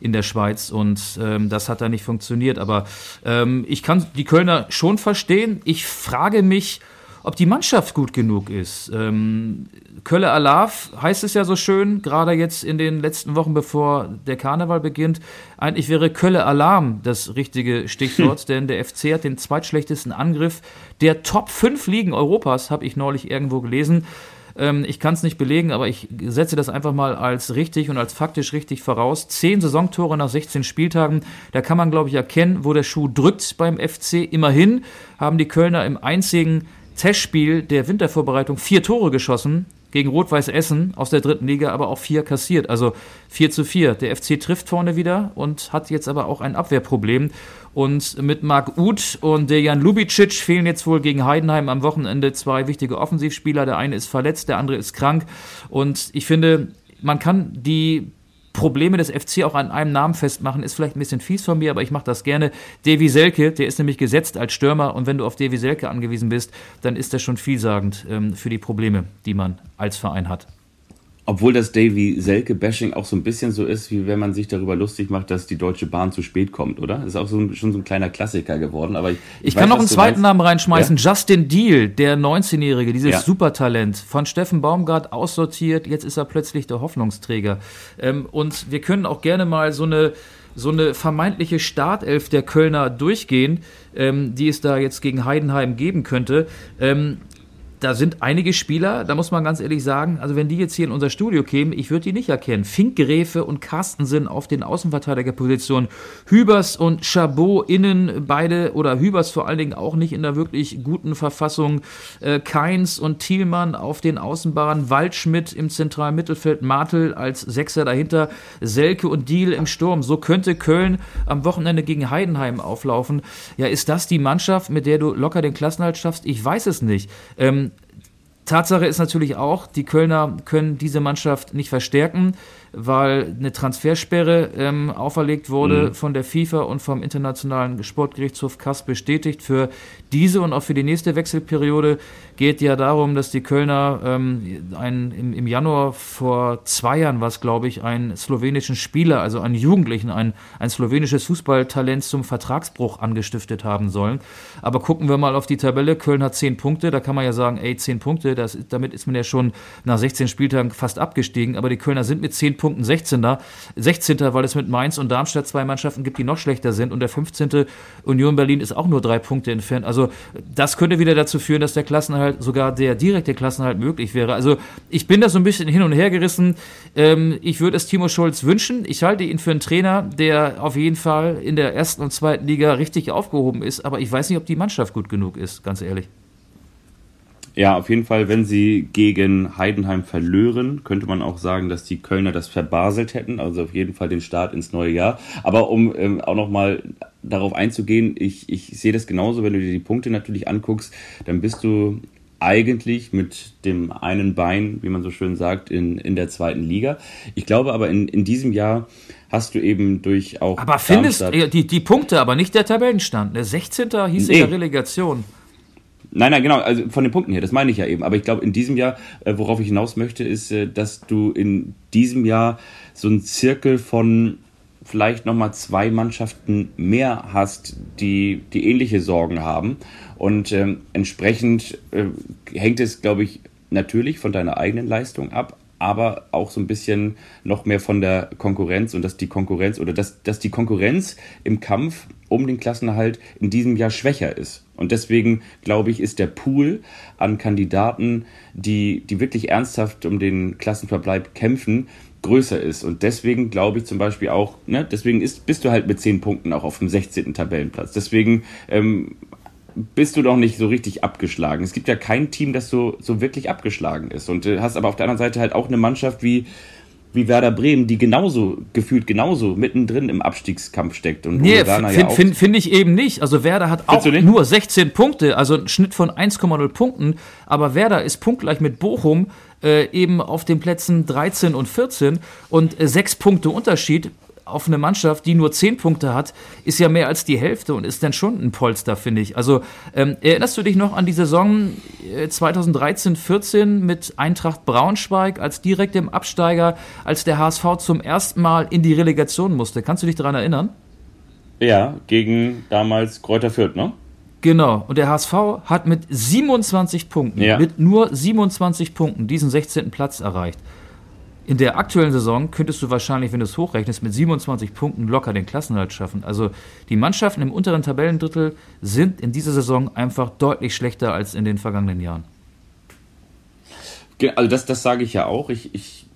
in der Schweiz und ähm, das hat da nicht funktioniert. Aber ähm, ich kann die Kölner schon verstehen. Ich frage mich, ob die Mannschaft gut genug ist. Ähm, Kölle Alav heißt es ja so schön, gerade jetzt in den letzten Wochen, bevor der Karneval beginnt. Eigentlich wäre Kölle Alarm das richtige Stichwort, hm. denn der FC hat den zweitschlechtesten Angriff der Top 5 Ligen Europas, habe ich neulich irgendwo gelesen. Ähm, ich kann es nicht belegen, aber ich setze das einfach mal als richtig und als faktisch richtig voraus. Zehn Saisontore nach 16 Spieltagen, da kann man, glaube ich, erkennen, wo der Schuh drückt beim FC. Immerhin haben die Kölner im einzigen Testspiel der Wintervorbereitung vier Tore geschossen gegen Rot-Weiß Essen aus der dritten Liga, aber auch vier kassiert. Also 4 zu 4. Der FC trifft vorne wieder und hat jetzt aber auch ein Abwehrproblem. Und mit Marc Uth und Jan Lubicic fehlen jetzt wohl gegen Heidenheim am Wochenende zwei wichtige Offensivspieler. Der eine ist verletzt, der andere ist krank. Und ich finde, man kann die Probleme des FC auch an einem Namen festmachen, ist vielleicht ein bisschen fies von mir, aber ich mache das gerne. Davy Selke, der ist nämlich gesetzt als Stürmer und wenn du auf Davy Selke angewiesen bist, dann ist das schon vielsagend ähm, für die Probleme, die man als Verein hat. Obwohl das Davy Selke-Bashing auch so ein bisschen so ist, wie wenn man sich darüber lustig macht, dass die Deutsche Bahn zu spät kommt, oder? Ist auch so ein, schon so ein kleiner Klassiker geworden. Aber ich, ich, ich kann noch einen zweiten Namen reinschmeißen. Ja? Justin Deal, der 19-Jährige, dieses ja. Supertalent, von Steffen Baumgart aussortiert. Jetzt ist er plötzlich der Hoffnungsträger. Ähm, und wir können auch gerne mal so eine so eine vermeintliche Startelf der Kölner durchgehen, ähm, die es da jetzt gegen Heidenheim geben könnte. Ähm, da sind einige Spieler, da muss man ganz ehrlich sagen, also wenn die jetzt hier in unser Studio kämen, ich würde die nicht erkennen. Finkgräfe und Carstensen auf den Außenverteidigerpositionen. Hübers und Chabot innen, beide, oder Hübers vor allen Dingen auch nicht in der wirklich guten Verfassung. Äh, Keins und Thielmann auf den Außenbahnen. Waldschmidt im zentralen Mittelfeld. Martel als Sechser dahinter. Selke und Diel im Sturm. So könnte Köln am Wochenende gegen Heidenheim auflaufen. Ja, ist das die Mannschaft, mit der du locker den Klassenhalt schaffst? Ich weiß es nicht. Ähm, Tatsache ist natürlich auch, die Kölner können diese Mannschaft nicht verstärken weil eine Transfersperre ähm, auferlegt wurde mhm. von der FIFA und vom Internationalen Sportgerichtshof Kass bestätigt. Für diese und auch für die nächste Wechselperiode geht ja darum, dass die Kölner ähm, einen, im, im Januar vor zwei Jahren was, glaube ich, einen slowenischen Spieler, also einen Jugendlichen, ein, ein slowenisches Fußballtalent zum Vertragsbruch angestiftet haben sollen. Aber gucken wir mal auf die Tabelle. Köln hat zehn Punkte. Da kann man ja sagen, ey, zehn Punkte, das, damit ist man ja schon nach 16 Spieltagen fast abgestiegen. Aber die Kölner sind mit zehn Punkten Punkten 16. 16. weil es mit Mainz und Darmstadt zwei Mannschaften gibt, die noch schlechter sind. Und der 15. Union Berlin ist auch nur drei Punkte entfernt. Also das könnte wieder dazu führen, dass der Klassenhalt, sogar der direkte Klassenhalt möglich wäre. Also ich bin da so ein bisschen hin und her gerissen. Ähm, ich würde es Timo Schulz wünschen. Ich halte ihn für einen Trainer, der auf jeden Fall in der ersten und zweiten Liga richtig aufgehoben ist. Aber ich weiß nicht, ob die Mannschaft gut genug ist, ganz ehrlich. Ja, auf jeden Fall, wenn sie gegen Heidenheim verlören, könnte man auch sagen, dass die Kölner das verbaselt hätten. Also auf jeden Fall den Start ins neue Jahr. Aber um ähm, auch nochmal darauf einzugehen, ich, ich sehe das genauso, wenn du dir die Punkte natürlich anguckst, dann bist du eigentlich mit dem einen Bein, wie man so schön sagt, in, in der zweiten Liga. Ich glaube aber in, in diesem Jahr hast du eben durch auch. Aber findest du die, die Punkte, aber nicht der Tabellenstand. Der 16. hieß nee. ja Relegation. Nein, nein, genau, also von den Punkten her, das meine ich ja eben. Aber ich glaube, in diesem Jahr, äh, worauf ich hinaus möchte, ist, äh, dass du in diesem Jahr so einen Zirkel von vielleicht nochmal zwei Mannschaften mehr hast, die, die ähnliche Sorgen haben. Und ähm, entsprechend äh, hängt es, glaube ich, natürlich von deiner eigenen Leistung ab, aber auch so ein bisschen noch mehr von der Konkurrenz und dass die Konkurrenz oder dass, dass die Konkurrenz im Kampf um den Klassenerhalt in diesem Jahr schwächer ist. Und deswegen glaube ich, ist der Pool an Kandidaten, die, die wirklich ernsthaft um den Klassenverbleib kämpfen, größer ist. Und deswegen glaube ich zum Beispiel auch, ne, deswegen ist, bist du halt mit zehn Punkten auch auf dem 16. Tabellenplatz. Deswegen ähm, bist du doch nicht so richtig abgeschlagen. Es gibt ja kein Team, das so, so wirklich abgeschlagen ist. Und du hast aber auf der anderen Seite halt auch eine Mannschaft wie wie Werder Bremen, die genauso, gefühlt genauso mittendrin im Abstiegskampf steckt. Und nee, finde ja find, find ich eben nicht. Also Werder hat auch nur 16 Punkte, also ein Schnitt von 1,0 Punkten, aber Werder ist punktgleich mit Bochum äh, eben auf den Plätzen 13 und 14 und äh, sechs Punkte Unterschied auf eine Mannschaft, die nur zehn Punkte hat, ist ja mehr als die Hälfte und ist dann schon ein Polster, finde ich. Also ähm, erinnerst du dich noch an die Saison 2013-14 äh, mit Eintracht Braunschweig als direktem Absteiger, als der HSV zum ersten Mal in die Relegation musste? Kannst du dich daran erinnern? Ja, gegen damals Kräuter Fürth, ne? Genau. Und der HSV hat mit 27 Punkten, ja. mit nur 27 Punkten diesen 16. Platz erreicht. In der aktuellen Saison könntest du wahrscheinlich, wenn du es hochrechnest, mit 27 Punkten locker den Klassenhalt schaffen. Also die Mannschaften im unteren Tabellendrittel sind in dieser Saison einfach deutlich schlechter als in den vergangenen Jahren. Also das, das sage ich ja auch. Ich, ich,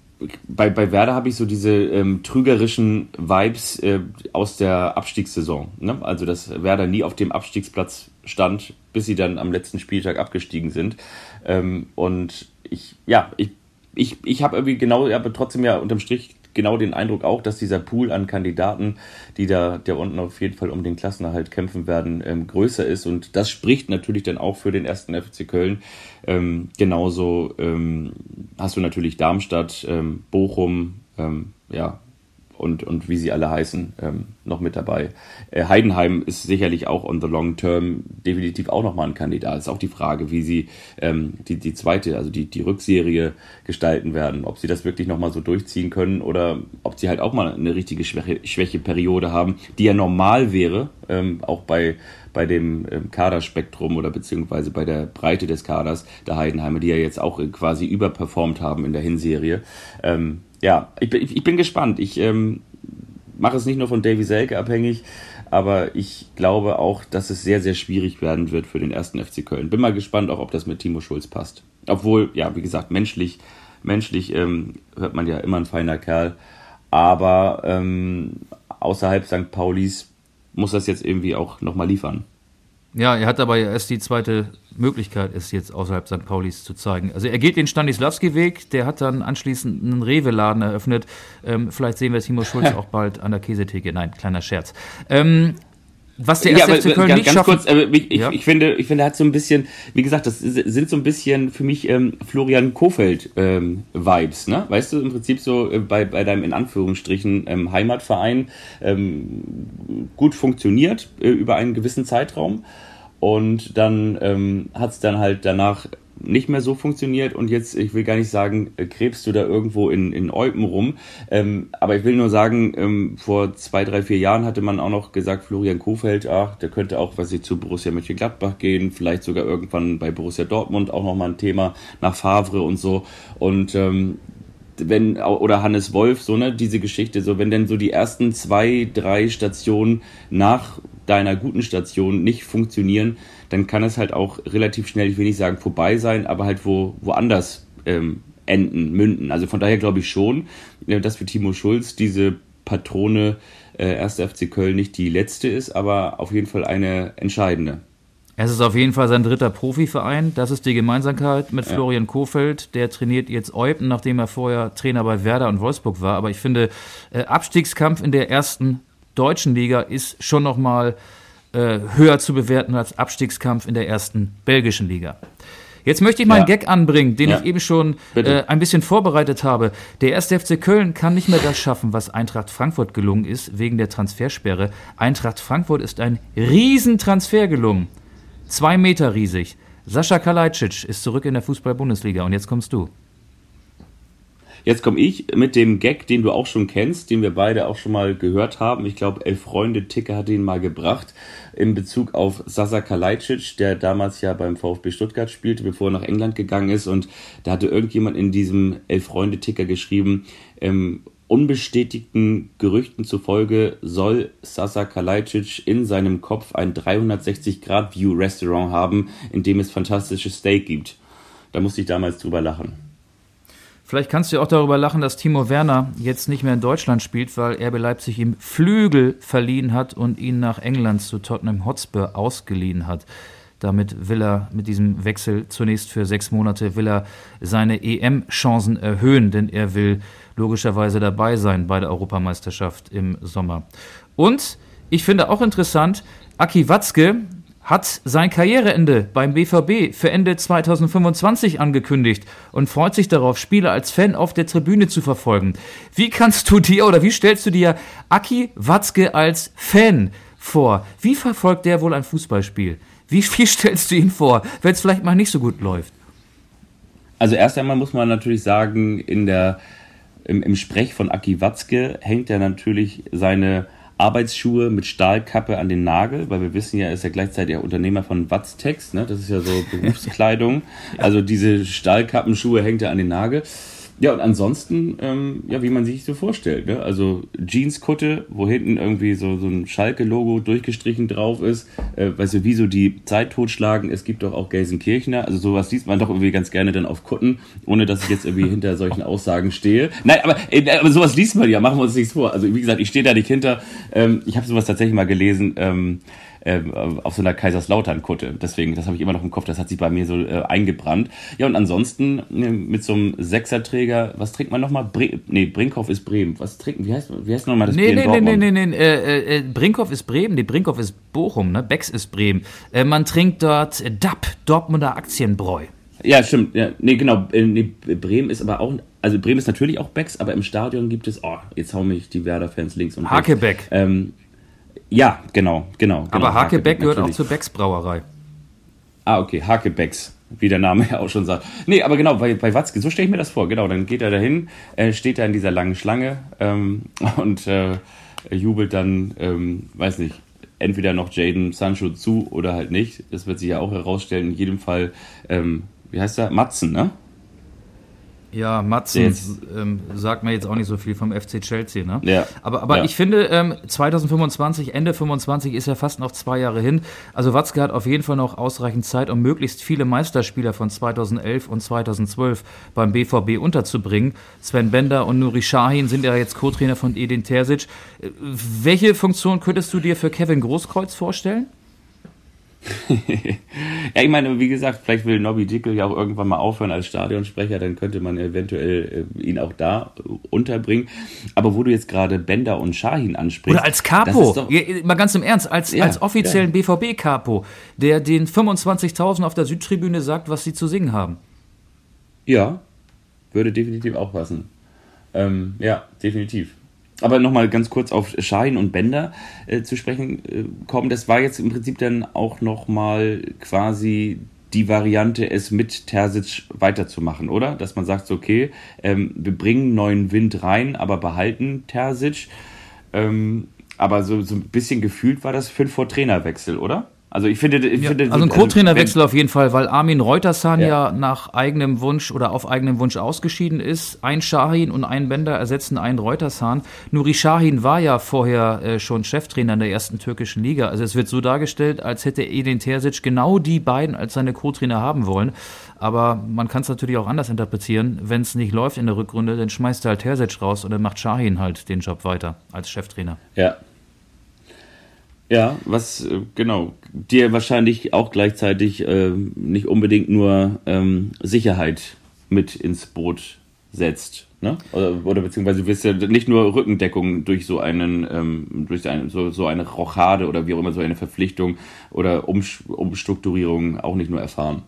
bei, bei Werder habe ich so diese ähm, trügerischen Vibes äh, aus der Abstiegssaison. Ne? Also dass Werder nie auf dem Abstiegsplatz stand, bis sie dann am letzten Spieltag abgestiegen sind. Ähm, und ich, ja, ich ich, ich habe irgendwie genau, aber trotzdem ja unterm Strich genau den Eindruck auch, dass dieser Pool an Kandidaten, die da der unten auf jeden Fall um den Klassenerhalt kämpfen werden, ähm, größer ist. Und das spricht natürlich dann auch für den ersten FC Köln. Ähm, genauso ähm, hast du natürlich Darmstadt, ähm, Bochum, ähm, ja, und, und wie sie alle heißen, ähm, noch mit dabei. Äh, Heidenheim ist sicherlich auch on the long term definitiv auch nochmal ein Kandidat. Ist auch die Frage, wie sie ähm, die, die zweite, also die, die Rückserie gestalten werden. Ob sie das wirklich nochmal so durchziehen können oder ob sie halt auch mal eine richtige Schwäche, Schwächeperiode haben, die ja normal wäre, ähm, auch bei, bei dem ähm, Kaderspektrum oder beziehungsweise bei der Breite des Kaders der Heidenheimer, die ja jetzt auch quasi überperformt haben in der Hinserie. Ähm, ja, ich bin, ich bin gespannt. Ich ähm, mache es nicht nur von Davy Selke abhängig, aber ich glaube auch, dass es sehr, sehr schwierig werden wird für den ersten FC Köln. Bin mal gespannt auch, ob das mit Timo Schulz passt. Obwohl, ja, wie gesagt, menschlich, menschlich ähm, hört man ja immer ein feiner Kerl. Aber ähm, außerhalb St. Paulis muss das jetzt irgendwie auch nochmal liefern. Ja, er hat aber erst die zweite Möglichkeit, es jetzt außerhalb St. Paulis zu zeigen. Also er geht den Stanislavski-Weg, der hat dann anschließend einen Rewe-Laden eröffnet. Ähm, vielleicht sehen wir Timo Schulz [LAUGHS] auch bald an der Käsetheke. Nein, kleiner Scherz. Ähm, was der erste ja, FC Köln ganz, nicht ganz schaffen. Kurz, äh, ich, ja. ich, finde, ich finde, er hat so ein bisschen, wie gesagt, das sind so ein bisschen für mich ähm, Florian Kofeld ähm, Vibes, ne? Weißt du, im Prinzip so äh, bei, bei deinem in Anführungsstrichen ähm, Heimatverein ähm, gut funktioniert äh, über einen gewissen Zeitraum und dann ähm, hat es dann halt danach nicht mehr so funktioniert und jetzt, ich will gar nicht sagen, äh, krebst du da irgendwo in, in Eupen rum, ähm, aber ich will nur sagen, ähm, vor zwei, drei, vier Jahren hatte man auch noch gesagt, Florian Kofeld, ach, der könnte auch, was ich zu Borussia Mönchengladbach gehen, vielleicht sogar irgendwann bei Borussia Dortmund auch nochmal ein Thema nach Favre und so. Und ähm, wenn, oder Hannes Wolf, so, ne, diese Geschichte, so, wenn denn so die ersten zwei, drei Stationen nach deiner guten Station nicht funktionieren, dann kann es halt auch relativ schnell, ich will nicht sagen vorbei sein, aber halt wo, woanders ähm, enden, münden. Also von daher glaube ich schon, äh, dass für Timo Schulz diese Patrone äh, 1. FC Köln nicht die letzte ist, aber auf jeden Fall eine entscheidende. Es ist auf jeden Fall sein dritter Profiverein. Das ist die Gemeinsamkeit mit ja. Florian Kofeld. Der trainiert jetzt Eupen, nachdem er vorher Trainer bei Werder und Wolfsburg war. Aber ich finde, äh, Abstiegskampf in der ersten deutschen Liga ist schon noch mal äh, höher zu bewerten als Abstiegskampf in der ersten belgischen Liga. Jetzt möchte ich mal ja. einen Gag anbringen, den ja. ich eben schon äh, ein bisschen vorbereitet habe. Der erste FC Köln kann nicht mehr das schaffen, was Eintracht Frankfurt gelungen ist, wegen der Transfersperre. Eintracht Frankfurt ist ein Riesentransfer gelungen. Zwei Meter riesig. Sascha Kalajdzic ist zurück in der Fußball-Bundesliga und jetzt kommst du. Jetzt komme ich mit dem Gag, den du auch schon kennst, den wir beide auch schon mal gehört haben. Ich glaube, Elf Freunde Ticker hat ihn mal gebracht in Bezug auf Sasa Kalajdzic, der damals ja beim VfB Stuttgart spielte, bevor er nach England gegangen ist. Und da hatte irgendjemand in diesem Elf Freunde Ticker geschrieben, ähm, unbestätigten Gerüchten zufolge soll Sasa Kalajdzic in seinem Kopf ein 360-Grad-View-Restaurant haben, in dem es fantastisches Steak gibt. Da musste ich damals drüber lachen. Vielleicht kannst du auch darüber lachen, dass Timo Werner jetzt nicht mehr in Deutschland spielt, weil RB Leipzig ihm Flügel verliehen hat und ihn nach England zu Tottenham Hotspur ausgeliehen hat. Damit will er mit diesem Wechsel zunächst für sechs Monate will er seine EM-Chancen erhöhen, denn er will logischerweise dabei sein bei der Europameisterschaft im Sommer. Und ich finde auch interessant, Aki Watzke hat sein Karriereende beim BVB für Ende 2025 angekündigt und freut sich darauf, Spiele als Fan auf der Tribüne zu verfolgen. Wie kannst du dir oder wie stellst du dir Aki Watzke als Fan vor? Wie verfolgt der wohl ein Fußballspiel? Wie, [LAUGHS] wie stellst du ihn vor, wenn es vielleicht mal nicht so gut läuft? Also erst einmal muss man natürlich sagen, in der im, im Sprech von Aki Watzke hängt er natürlich seine Arbeitsschuhe mit Stahlkappe an den Nagel, weil wir wissen ja, er ist ja gleichzeitig der Unternehmer von Watztex, ne? das ist ja so [LAUGHS] Berufskleidung. Also diese Stahlkappenschuhe hängt er an den Nagel. Ja, und ansonsten, ähm, ja, wie man sich so vorstellt. Ne? Also Jeanskutte, wo hinten irgendwie so, so ein Schalke-Logo durchgestrichen drauf ist. Äh, weißt du, wie so die Zeit totschlagen. Es gibt doch auch Gelsenkirchener. Also sowas liest man doch irgendwie ganz gerne dann auf Kutten, ohne dass ich jetzt irgendwie [LAUGHS] hinter solchen Aussagen stehe. Nein, aber, äh, aber sowas liest man ja, machen wir uns nichts vor. Also wie gesagt, ich stehe da nicht hinter. Ähm, ich habe sowas tatsächlich mal gelesen. Ähm, äh, auf so einer Kaiserslautern-Kutte. Deswegen, das habe ich immer noch im Kopf, das hat sich bei mir so äh, eingebrannt. Ja, und ansonsten äh, mit so einem Sechserträger, was trinkt man nochmal? Bre nee, Brinkhoff ist Bremen. Was trinken, wie heißt, wie heißt nochmal das nee, Bier nee, nee, nee, nee, nee, äh, äh, Brinkhoff ist Bremen, nee, Brinkhoff ist Bochum, ne? Becks ist Bremen. Äh, man trinkt dort DAP, Dortmunder Aktienbräu. Ja, stimmt. Ja, nee, genau. Äh, nee, Bremen ist aber auch, also Bremen ist natürlich auch Becks, aber im Stadion gibt es, oh, jetzt hauen mich die Werder-Fans links und rechts. Hakebeck. Ähm, ja, genau, genau. genau Aber Hakebeck gehört auch zur Becks Brauerei. Ah, okay, Hakebecks, wie der Name [LAUGHS] ja auch schon sagt. Nee, aber genau, bei, bei Watzke, so stelle ich mir das vor. Genau, dann geht er dahin, äh, steht da in dieser langen Schlange ähm, [LAUGHS] und äh, jubelt dann, ähm, weiß nicht, entweder noch Jaden Sancho zu oder halt nicht. Das wird sich ja auch herausstellen. In jedem Fall, ähm, wie heißt er? Matzen, ne? Ja, Matzen ähm, sagt mir jetzt auch nicht so viel vom FC Chelsea, ne? Ja. Aber, aber ja. ich finde, ähm, 2025, Ende 25 ist ja fast noch zwei Jahre hin. Also Watzke hat auf jeden Fall noch ausreichend Zeit, um möglichst viele Meisterspieler von 2011 und 2012 beim BVB unterzubringen. Sven Bender und Nuri Sahin sind ja jetzt Co-Trainer von Edin Terzic. Äh, welche Funktion könntest du dir für Kevin Großkreuz vorstellen? [LAUGHS] ja, ich meine, wie gesagt, vielleicht will Nobby Dickel ja auch irgendwann mal aufhören als Stadionsprecher, dann könnte man eventuell äh, ihn auch da unterbringen. Aber wo du jetzt gerade Bender und Shahin ansprichst. Oder als Capo, doch, ja, mal ganz im Ernst, als, ja, als offiziellen ja. BVB-Capo, der den 25.000 auf der Südtribüne sagt, was sie zu singen haben. Ja, würde definitiv auch passen. Ähm, ja, definitiv. Aber nochmal ganz kurz auf Schein und Bänder äh, zu sprechen äh, kommen. Das war jetzt im Prinzip dann auch nochmal quasi die Variante, es mit Terzic weiterzumachen, oder? Dass man sagt, okay, ähm, wir bringen neuen Wind rein, aber behalten Terzic. Ähm, aber so, so ein bisschen gefühlt war das fünf vor Trainerwechsel, oder? Also ich finde, ich ja, finde also ein also Co-Trainerwechsel auf jeden Fall, weil Armin Reutersan ja. ja. nach eigenem Wunsch oder auf eigenem Wunsch ausgeschieden ist. Ein Shahin und ein Bender ersetzen einen Reutersan. Nuri Shahin war ja vorher äh, schon Cheftrainer in der ersten türkischen Liga. Also es wird so dargestellt, als hätte Edin Terzic genau die beiden als seine Co-Trainer haben wollen. Aber man kann es natürlich auch anders interpretieren. Wenn es nicht läuft in der Rückrunde, dann schmeißt er halt Terzic raus und dann macht Shahin halt den Job weiter als Cheftrainer. Ja, ja, was äh, genau dir wahrscheinlich auch gleichzeitig äh, nicht unbedingt nur ähm, Sicherheit mit ins Boot setzt. Ne? Oder, oder beziehungsweise wirst ja nicht nur Rückendeckung durch so einen, ähm, durch ein, so, so eine Rochade oder wie auch immer so eine Verpflichtung oder Umstrukturierung auch nicht nur erfahren.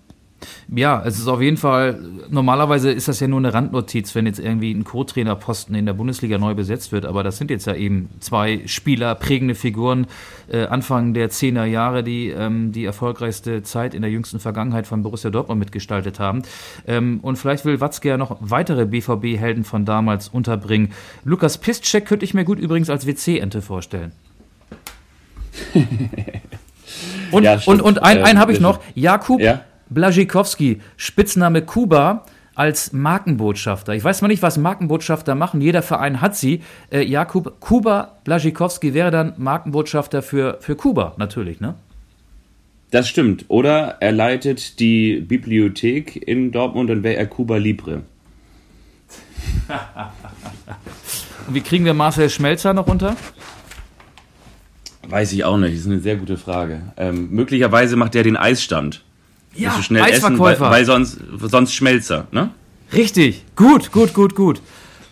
Ja, es ist auf jeden Fall, normalerweise ist das ja nur eine Randnotiz, wenn jetzt irgendwie ein Co-Trainerposten in der Bundesliga neu besetzt wird, aber das sind jetzt ja eben zwei Spieler, prägende Figuren, äh, Anfang der 10er Jahre, die ähm, die erfolgreichste Zeit in der jüngsten Vergangenheit von Borussia Dortmund mitgestaltet haben. Ähm, und vielleicht will Watzke ja noch weitere BVB-Helden von damals unterbringen. Lukas Piszczek könnte ich mir gut übrigens als WC-Ente vorstellen. [LAUGHS] und, ja, und, und ein, ein habe ich noch, Jakub ja? Blaschikowski, Spitzname Kuba, als Markenbotschafter. Ich weiß mal nicht, was Markenbotschafter machen. Jeder Verein hat sie. Äh, Jakub Kuba Blaschikowski wäre dann Markenbotschafter für, für Kuba, natürlich, ne? Das stimmt. Oder er leitet die Bibliothek in Dortmund, dann wäre er Kuba Libre. [LAUGHS] Und wie kriegen wir Marcel Schmelzer noch unter? Weiß ich auch nicht. Das ist eine sehr gute Frage. Ähm, möglicherweise macht er den Eisstand. Ja, du schnell essen, weil, weil, sonst, sonst Schmelzer, ne? Richtig, gut, gut, gut, gut.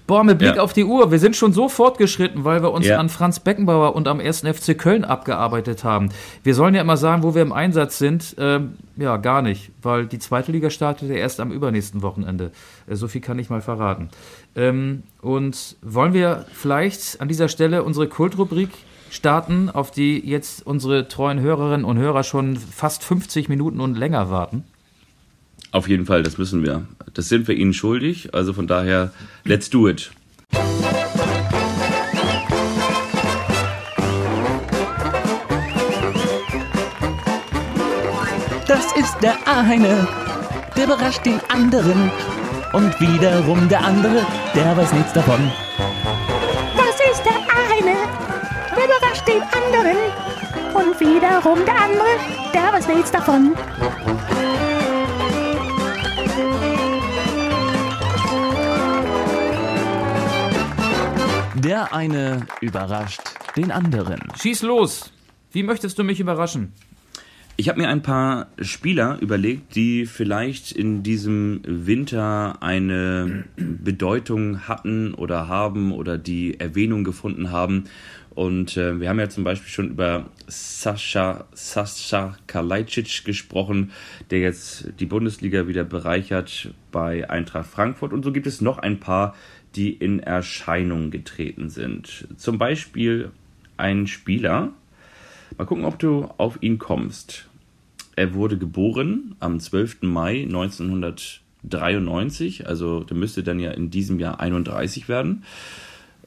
Boah, mit Blick ja. auf die Uhr, wir sind schon so fortgeschritten, weil wir uns ja. an Franz Beckenbauer und am 1. FC Köln abgearbeitet haben. Wir sollen ja immer sagen, wo wir im Einsatz sind. Ähm, ja, gar nicht, weil die zweite Liga startet ja erst am übernächsten Wochenende. Äh, so viel kann ich mal verraten. Ähm, und wollen wir vielleicht an dieser Stelle unsere Kultrubrik starten, auf die jetzt unsere treuen Hörerinnen und Hörer schon fast 50 Minuten und länger warten? Auf jeden Fall, das müssen wir. Das sind wir Ihnen schuldig. Also von daher, let's do it. Das ist der eine, der überrascht den anderen. Und wiederum der andere, der weiß nichts davon. Den anderen. Und wiederum der andere, der weiß nichts davon. Der eine überrascht den anderen. Schieß los. Wie möchtest du mich überraschen? Ich habe mir ein paar Spieler überlegt, die vielleicht in diesem Winter eine Bedeutung hatten oder haben oder die Erwähnung gefunden haben und äh, wir haben ja zum Beispiel schon über Sascha, Sascha Kalajdzic gesprochen, der jetzt die Bundesliga wieder bereichert bei Eintracht Frankfurt. Und so gibt es noch ein paar, die in Erscheinung getreten sind. Zum Beispiel ein Spieler. Mal gucken, ob du auf ihn kommst. Er wurde geboren am 12. Mai 1993, also der müsste dann ja in diesem Jahr 31 werden.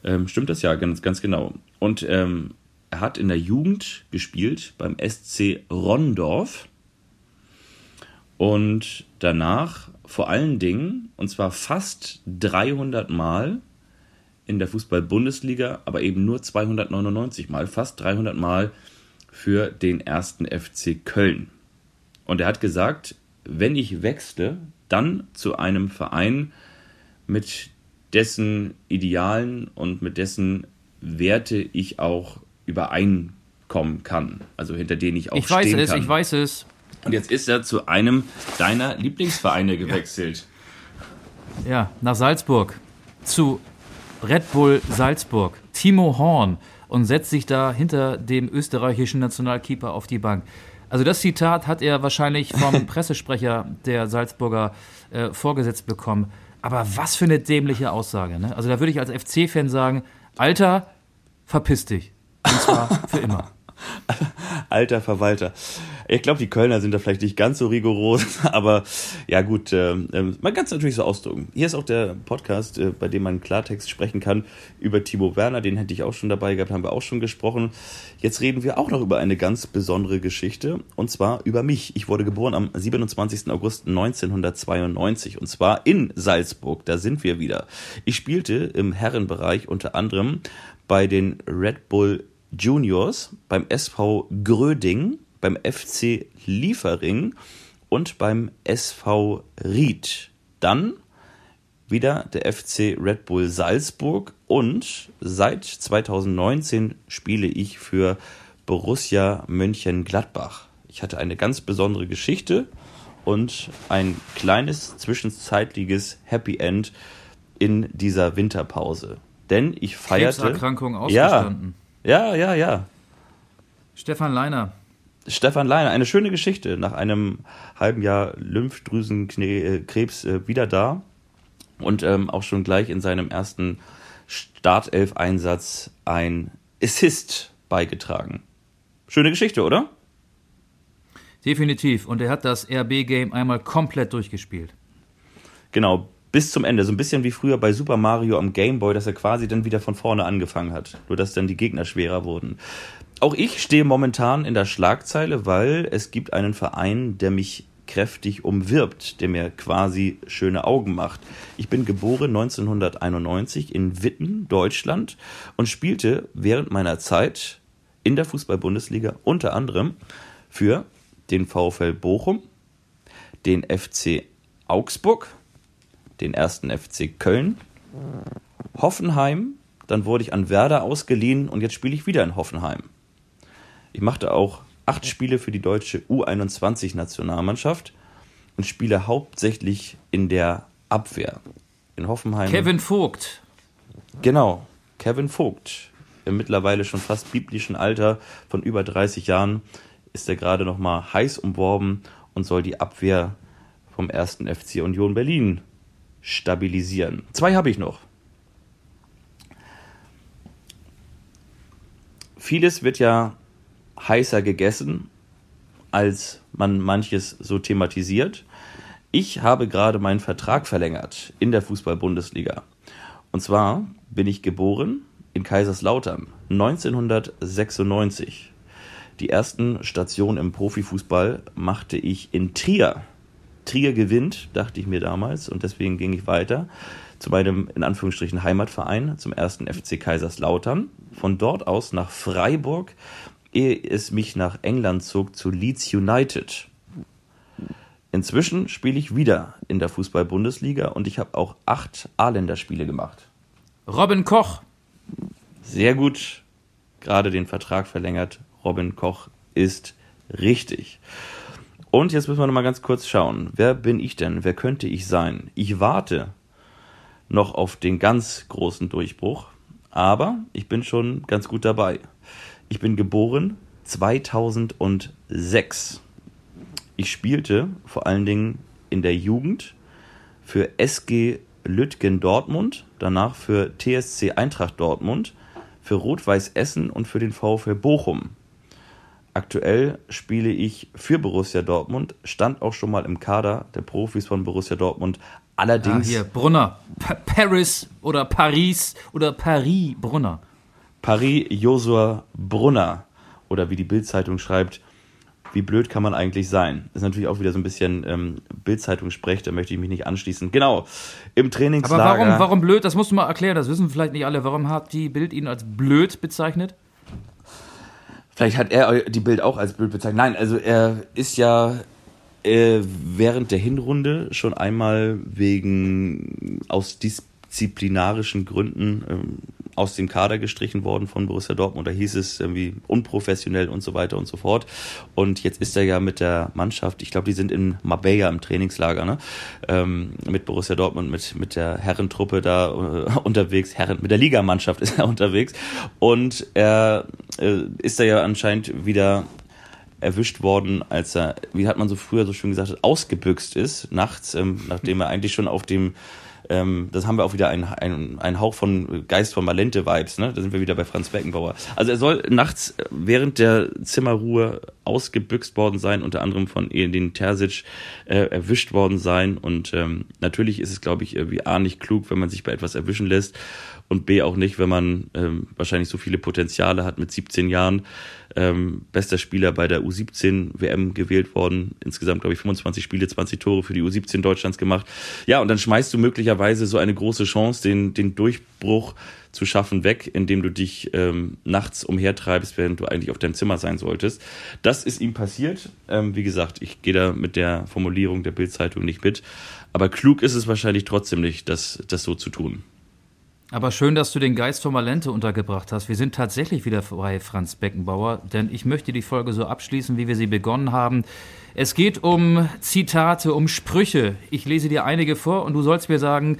Ähm, stimmt das ja, ganz, ganz genau. Und ähm, er hat in der Jugend gespielt beim SC Rondorf. Und danach vor allen Dingen, und zwar fast 300 Mal in der Fußball-Bundesliga, aber eben nur 299 Mal, fast 300 Mal für den ersten FC Köln. Und er hat gesagt, wenn ich wechsle, dann zu einem Verein mit dessen Idealen und mit dessen Werte ich auch übereinkomme kommen kann. Also hinter denen ich auch Ich weiß stehen es, kann. ich weiß es. Und jetzt ist er zu einem deiner Lieblingsvereine gewechselt. Ja, nach Salzburg. Zu Red Bull Salzburg. Timo Horn. Und setzt sich da hinter dem österreichischen Nationalkeeper auf die Bank. Also das Zitat hat er wahrscheinlich vom [LAUGHS] Pressesprecher der Salzburger äh, vorgesetzt bekommen. Aber was für eine dämliche Aussage. Ne? Also da würde ich als FC-Fan sagen, Alter, verpiss dich. Und zwar [LAUGHS] für immer. [LAUGHS] Alter Verwalter. Ich glaube, die Kölner sind da vielleicht nicht ganz so rigoros, [LAUGHS] aber ja gut, ähm, ähm, man kann es natürlich so ausdrücken. Hier ist auch der Podcast, äh, bei dem man Klartext sprechen kann über Timo Werner, den hätte ich auch schon dabei gehabt, haben wir auch schon gesprochen. Jetzt reden wir auch noch über eine ganz besondere Geschichte und zwar über mich. Ich wurde geboren am 27. August 1992 und zwar in Salzburg, da sind wir wieder. Ich spielte im Herrenbereich unter anderem bei den Red Bull Juniors, beim SV Gröding, beim FC Liefering und beim SV Ried. Dann wieder der FC Red Bull Salzburg und seit 2019 spiele ich für Borussia Mönchengladbach. Ich hatte eine ganz besondere Geschichte und ein kleines zwischenzeitliches Happy End in dieser Winterpause. Denn ich feierte. Krebserkrankung ausgestanden. ja, ja, ja. Stefan Leiner. Stefan Leiner, eine schöne Geschichte. Nach einem halben Jahr Lymphdrüsenkrebs äh, wieder da und ähm, auch schon gleich in seinem ersten Startelf-Einsatz ein Assist beigetragen. Schöne Geschichte, oder? Definitiv. Und er hat das RB-Game einmal komplett durchgespielt. Genau, bis zum Ende. So ein bisschen wie früher bei Super Mario am Game Boy, dass er quasi dann wieder von vorne angefangen hat. Nur dass dann die Gegner schwerer wurden. Auch ich stehe momentan in der Schlagzeile, weil es gibt einen Verein, der mich kräftig umwirbt, der mir quasi schöne Augen macht. Ich bin geboren 1991 in Witten, Deutschland und spielte während meiner Zeit in der Fußball-Bundesliga unter anderem für den VfL Bochum, den FC Augsburg, den ersten FC Köln, Hoffenheim, dann wurde ich an Werder ausgeliehen und jetzt spiele ich wieder in Hoffenheim. Ich machte auch acht Spiele für die deutsche U21-Nationalmannschaft und spiele hauptsächlich in der Abwehr. In Hoffenheim. Kevin Vogt. Genau, Kevin Vogt. Im mittlerweile schon fast biblischen Alter von über 30 Jahren ist er gerade noch mal heiß umworben und soll die Abwehr vom ersten FC Union Berlin stabilisieren. Zwei habe ich noch. Vieles wird ja heißer gegessen, als man manches so thematisiert. Ich habe gerade meinen Vertrag verlängert in der Fußball-Bundesliga. Und zwar bin ich geboren in Kaiserslautern 1996. Die ersten Stationen im Profifußball machte ich in Trier. Trier gewinnt, dachte ich mir damals, und deswegen ging ich weiter zu meinem in Anführungsstrichen Heimatverein, zum ersten FC Kaiserslautern. Von dort aus nach Freiburg, ehe es mich nach England zog zu Leeds United. Inzwischen spiele ich wieder in der Fußball-Bundesliga und ich habe auch acht A-Länderspiele gemacht. Robin Koch. Sehr gut, gerade den Vertrag verlängert. Robin Koch ist richtig. Und jetzt müssen wir noch mal ganz kurz schauen. Wer bin ich denn? Wer könnte ich sein? Ich warte noch auf den ganz großen Durchbruch, aber ich bin schon ganz gut dabei. Ich bin geboren 2006. Ich spielte vor allen Dingen in der Jugend für SG Lütgen Dortmund, danach für TSC Eintracht Dortmund, für Rot-Weiß Essen und für den VfL Bochum. Aktuell spiele ich für Borussia Dortmund, stand auch schon mal im Kader der Profis von Borussia Dortmund. Ah, Allerdings hier, Brunner. Pa Paris oder Paris oder Paris Brunner. Paris Josua Brunner oder wie die Bildzeitung schreibt, wie blöd kann man eigentlich sein? Ist natürlich auch wieder so ein bisschen ähm, Bildzeitung sprecht, da möchte ich mich nicht anschließen. Genau, im Aber Trainingslager. warum, warum blöd? Das musst du mal erklären, das wissen vielleicht nicht alle. Warum hat die Bild ihn als blöd bezeichnet? Vielleicht hat er die Bild auch als blöd bezeichnet. Nein, also er ist ja äh, während der Hinrunde schon einmal wegen aus disziplinarischen Gründen ähm, aus dem Kader gestrichen worden von Borussia Dortmund. Da hieß es irgendwie unprofessionell und so weiter und so fort. Und jetzt ist er ja mit der Mannschaft, ich glaube, die sind in Marbella im Trainingslager, ne? Ähm, mit Borussia Dortmund, mit, mit der Herrentruppe da äh, [LAUGHS] unterwegs, Herren, mit der Ligamannschaft ist er [LAUGHS] unterwegs. Und er äh, ist da ja anscheinend wieder erwischt worden, als er, wie hat man so früher so schön gesagt, ausgebüxt ist, nachts, ähm, nachdem er eigentlich schon auf dem ähm, das haben wir auch wieder einen ein Hauch von Geist von Malente-Vibes, ne? Da sind wir wieder bei Franz Beckenbauer. Also er soll nachts während der Zimmerruhe ausgebüxt worden sein, unter anderem von Edin Terzic äh, erwischt worden sein. Und ähm, natürlich ist es, glaube ich, irgendwie A nicht klug, wenn man sich bei etwas erwischen lässt und B auch nicht, wenn man ähm, wahrscheinlich so viele Potenziale hat mit 17 Jahren. Ähm, bester Spieler bei der U17 WM gewählt worden. Insgesamt, glaube ich, 25 Spiele, 20 Tore für die U17 Deutschlands gemacht. Ja, und dann schmeißt du möglicherweise so eine große Chance, den, den Durchbruch zu schaffen, weg, indem du dich ähm, nachts umhertreibst, während du eigentlich auf deinem Zimmer sein solltest. Das ist ihm passiert. Ähm, wie gesagt, ich gehe da mit der Formulierung der Bildzeitung nicht mit. Aber klug ist es wahrscheinlich trotzdem nicht, das, das so zu tun. Aber schön, dass du den Geist von Malente untergebracht hast. Wir sind tatsächlich wieder bei Franz Beckenbauer, denn ich möchte die Folge so abschließen, wie wir sie begonnen haben. Es geht um Zitate, um Sprüche. Ich lese dir einige vor und du sollst mir sagen,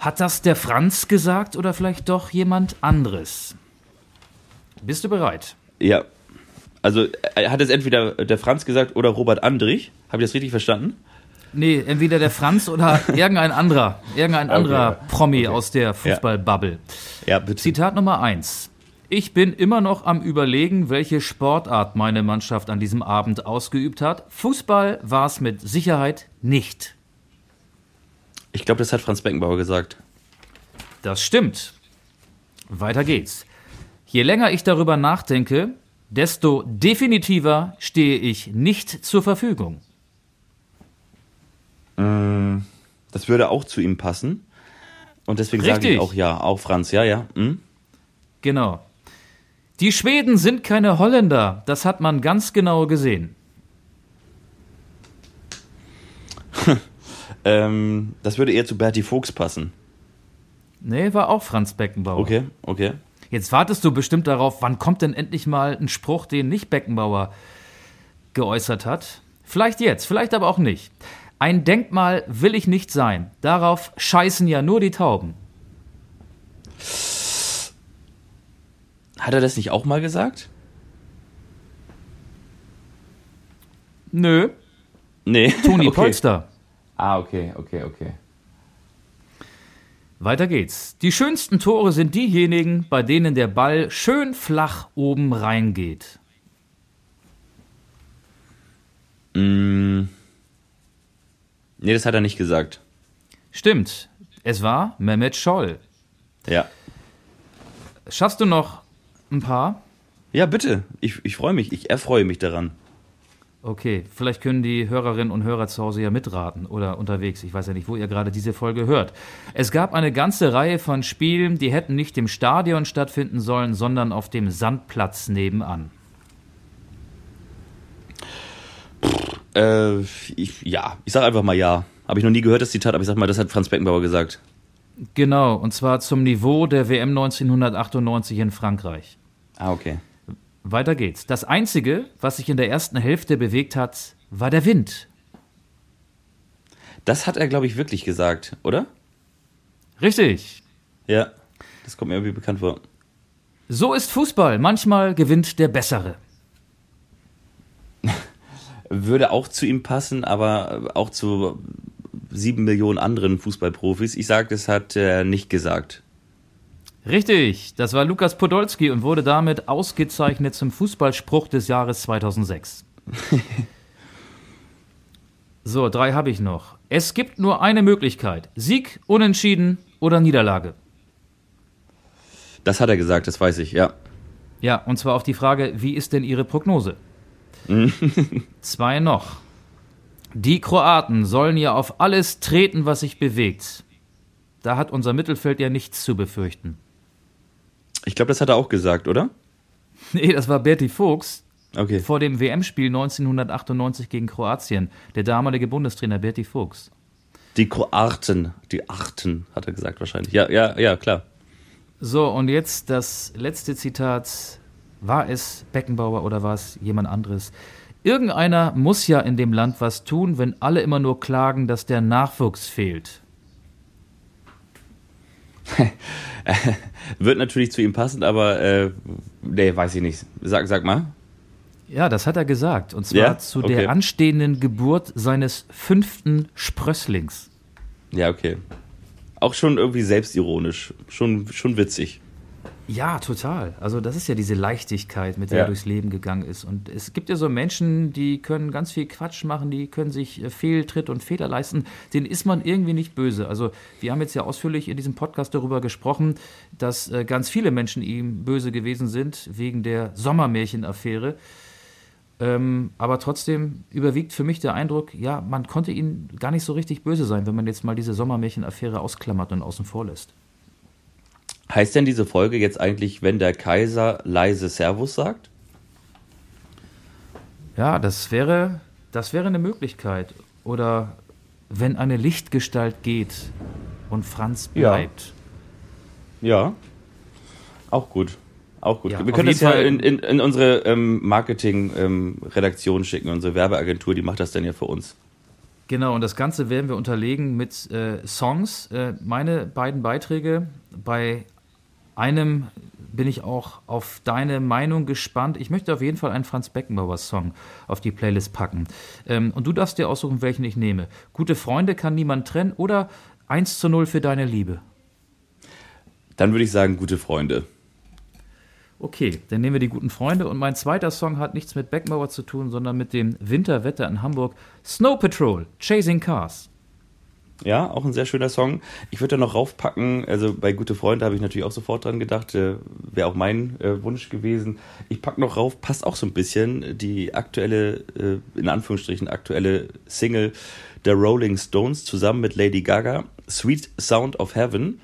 hat das der Franz gesagt oder vielleicht doch jemand anderes? Bist du bereit? Ja. Also hat es entweder der Franz gesagt oder Robert Andrich? Habe ich das richtig verstanden? Nee, entweder der Franz oder [LAUGHS] irgendein anderer, irgendein anderer okay. Promi okay. aus der Fußballbubble. Ja. ja. Zitat Nummer eins. Ich bin immer noch am Überlegen, welche Sportart meine Mannschaft an diesem Abend ausgeübt hat. Fußball war es mit Sicherheit nicht. Ich glaube, das hat Franz Beckenbauer gesagt. Das stimmt. Weiter geht's. Je länger ich darüber nachdenke, desto definitiver stehe ich nicht zur Verfügung. Mm, das würde auch zu ihm passen. Und deswegen sage ich auch ja, auch Franz, ja, ja. Hm? Genau. Die Schweden sind keine Holländer, das hat man ganz genau gesehen. [LAUGHS] ähm, das würde eher zu Bertie Fuchs passen. Nee, war auch Franz Beckenbauer. Okay, okay. Jetzt wartest du bestimmt darauf, wann kommt denn endlich mal ein Spruch, den nicht Beckenbauer geäußert hat. Vielleicht jetzt, vielleicht aber auch nicht. Ein Denkmal will ich nicht sein. Darauf scheißen ja nur die Tauben. Hat er das nicht auch mal gesagt? Nö. Nee. Toni [LAUGHS] okay. Polster. Ah, okay, okay, okay. Weiter geht's. Die schönsten Tore sind diejenigen, bei denen der Ball schön flach oben reingeht. Mm. Nee, das hat er nicht gesagt. Stimmt. Es war Mehmet Scholl. Ja. Schaffst du noch ein paar? Ja, bitte. Ich, ich freue mich. Ich erfreue mich daran. Okay, vielleicht können die Hörerinnen und Hörer zu Hause ja mitraten oder unterwegs. Ich weiß ja nicht, wo ihr gerade diese Folge hört. Es gab eine ganze Reihe von Spielen, die hätten nicht im Stadion stattfinden sollen, sondern auf dem Sandplatz nebenan. Äh, ich, ja, ich sage einfach mal ja. Habe ich noch nie gehört, das Zitat, aber ich sag mal, das hat Franz Beckenbauer gesagt. Genau, und zwar zum Niveau der WM 1998 in Frankreich. Ah, okay. Weiter geht's. Das Einzige, was sich in der ersten Hälfte bewegt hat, war der Wind. Das hat er, glaube ich, wirklich gesagt, oder? Richtig. Ja, das kommt mir irgendwie bekannt vor. So ist Fußball. Manchmal gewinnt der Bessere. Würde auch zu ihm passen, aber auch zu sieben Millionen anderen Fußballprofis. Ich sage, das hat er nicht gesagt. Richtig, das war Lukas Podolski und wurde damit ausgezeichnet zum Fußballspruch des Jahres 2006. [LAUGHS] so, drei habe ich noch. Es gibt nur eine Möglichkeit: Sieg, Unentschieden oder Niederlage. Das hat er gesagt, das weiß ich, ja. Ja, und zwar auf die Frage, wie ist denn Ihre Prognose? [LAUGHS] Zwei noch. Die Kroaten sollen ja auf alles treten, was sich bewegt. Da hat unser Mittelfeld ja nichts zu befürchten. Ich glaube, das hat er auch gesagt, oder? [LAUGHS] Nee, das war Berti Fuchs. Okay. Vor dem WM-Spiel 1998 gegen Kroatien. Der damalige Bundestrainer Berti Fuchs. Die Kroaten, die Achten, hat er gesagt wahrscheinlich. Ja, ja, ja, klar. So, und jetzt das letzte Zitat. War es Beckenbauer oder war es jemand anderes? Irgendeiner muss ja in dem Land was tun, wenn alle immer nur klagen, dass der Nachwuchs fehlt. [LAUGHS] Wird natürlich zu ihm passen, aber äh, nee, weiß ich nicht. Sag, sag mal. Ja, das hat er gesagt. Und zwar Ja? zu Okay. der anstehenden Geburt seines fünften Sprösslings. Ja, okay. Auch schon irgendwie selbstironisch. Schon, schon witzig. Ja, total. Also das ist ja diese Leichtigkeit, mit der Ja. er durchs Leben gegangen ist. Und es gibt ja so Menschen, die können ganz viel Quatsch machen, die können sich äh, Fehltritt und Fehler leisten. Denen ist man irgendwie nicht böse. Also wir haben jetzt ja ausführlich in diesem Podcast darüber gesprochen, dass äh, ganz viele Menschen ihm böse gewesen sind wegen der Sommermärchenaffäre. Ähm, aber trotzdem überwiegt für mich der Eindruck, ja, man konnte ihn gar nicht so richtig böse sein, wenn man jetzt mal diese Sommermärchenaffäre ausklammert und außen vor lässt. Heißt denn diese Folge jetzt eigentlich, wenn der Kaiser leise Servus sagt? Ja, das wäre, das wäre eine Möglichkeit. Oder wenn eine Lichtgestalt geht und Franz Ja. bleibt. Ja. Auch gut. Auch gut. Ja, Wir können das ja in, in, in unsere ähm, Marketing-Redaktion schicken, unsere Werbeagentur, die macht das dann ja für uns. Genau, und das Ganze werden wir unterlegen mit äh, Songs. Äh, meine beiden Beiträge, bei einem bin ich auch auf deine Meinung gespannt. Ich möchte auf jeden Fall einen Franz Beckenbauer-Song auf die Playlist packen. Ähm, und du darfst dir aussuchen, welchen ich nehme. Gute Freunde kann niemand trennen oder 1 zu 0 für deine Liebe. Dann würde ich sagen, gute Freunde. Okay, dann nehmen wir die guten Freunde. Und mein zweiter Song hat nichts mit Beckenbauer zu tun, sondern mit dem Winterwetter in Hamburg. Snow Patrol, Chasing Cars. Ja, auch ein sehr schöner Song. Ich würde da noch raufpacken, also bei Gute Freunde habe ich natürlich auch sofort dran gedacht, äh, wäre auch mein äh, Wunsch gewesen. Ich pack noch rauf, passt auch so ein bisschen, die aktuelle, äh, in Anführungsstrichen aktuelle Single der Rolling Stones zusammen mit Lady Gaga, Sweet Sound of Heaven.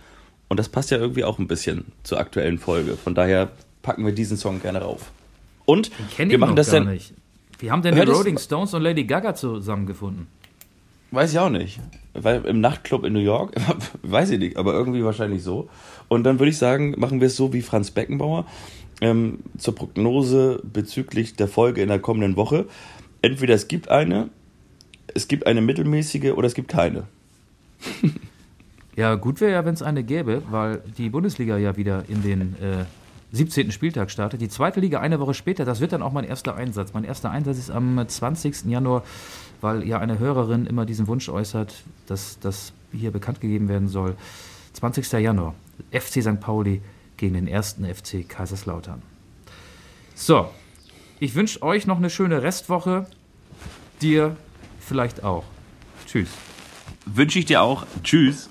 Und das passt ja irgendwie auch ein bisschen zur aktuellen Folge. Von daher packen wir diesen Song gerne rauf. Und wir machen das gar dann. nicht. Wie haben denn die Rolling Stones und Lady Gaga zusammengefunden? Weiß ich auch nicht. Weil im Nachtclub in New York, [LAUGHS] weiß ich nicht, aber irgendwie wahrscheinlich so. Und dann würde ich sagen, machen wir es so wie Franz Beckenbauer ähm, zur Prognose bezüglich der Folge in der kommenden Woche. Entweder es gibt eine, es gibt eine mittelmäßige oder es gibt keine. [LAUGHS] Ja, gut wäre ja, wenn es eine gäbe, weil die Bundesliga ja wieder in den äh, 17. Spieltag startet. Die zweite Liga eine Woche später, das wird dann auch mein erster Einsatz. Mein erster Einsatz ist am 20. Januar, weil ja eine Hörerin immer diesen Wunsch äußert, dass das hier bekannt gegeben werden soll. 20. Januar, FC St. Pauli gegen den ersten FC Kaiserslautern. So, ich wünsche euch noch eine schöne Restwoche. Dir vielleicht auch. Tschüss. Wünsche ich dir auch. Tschüss.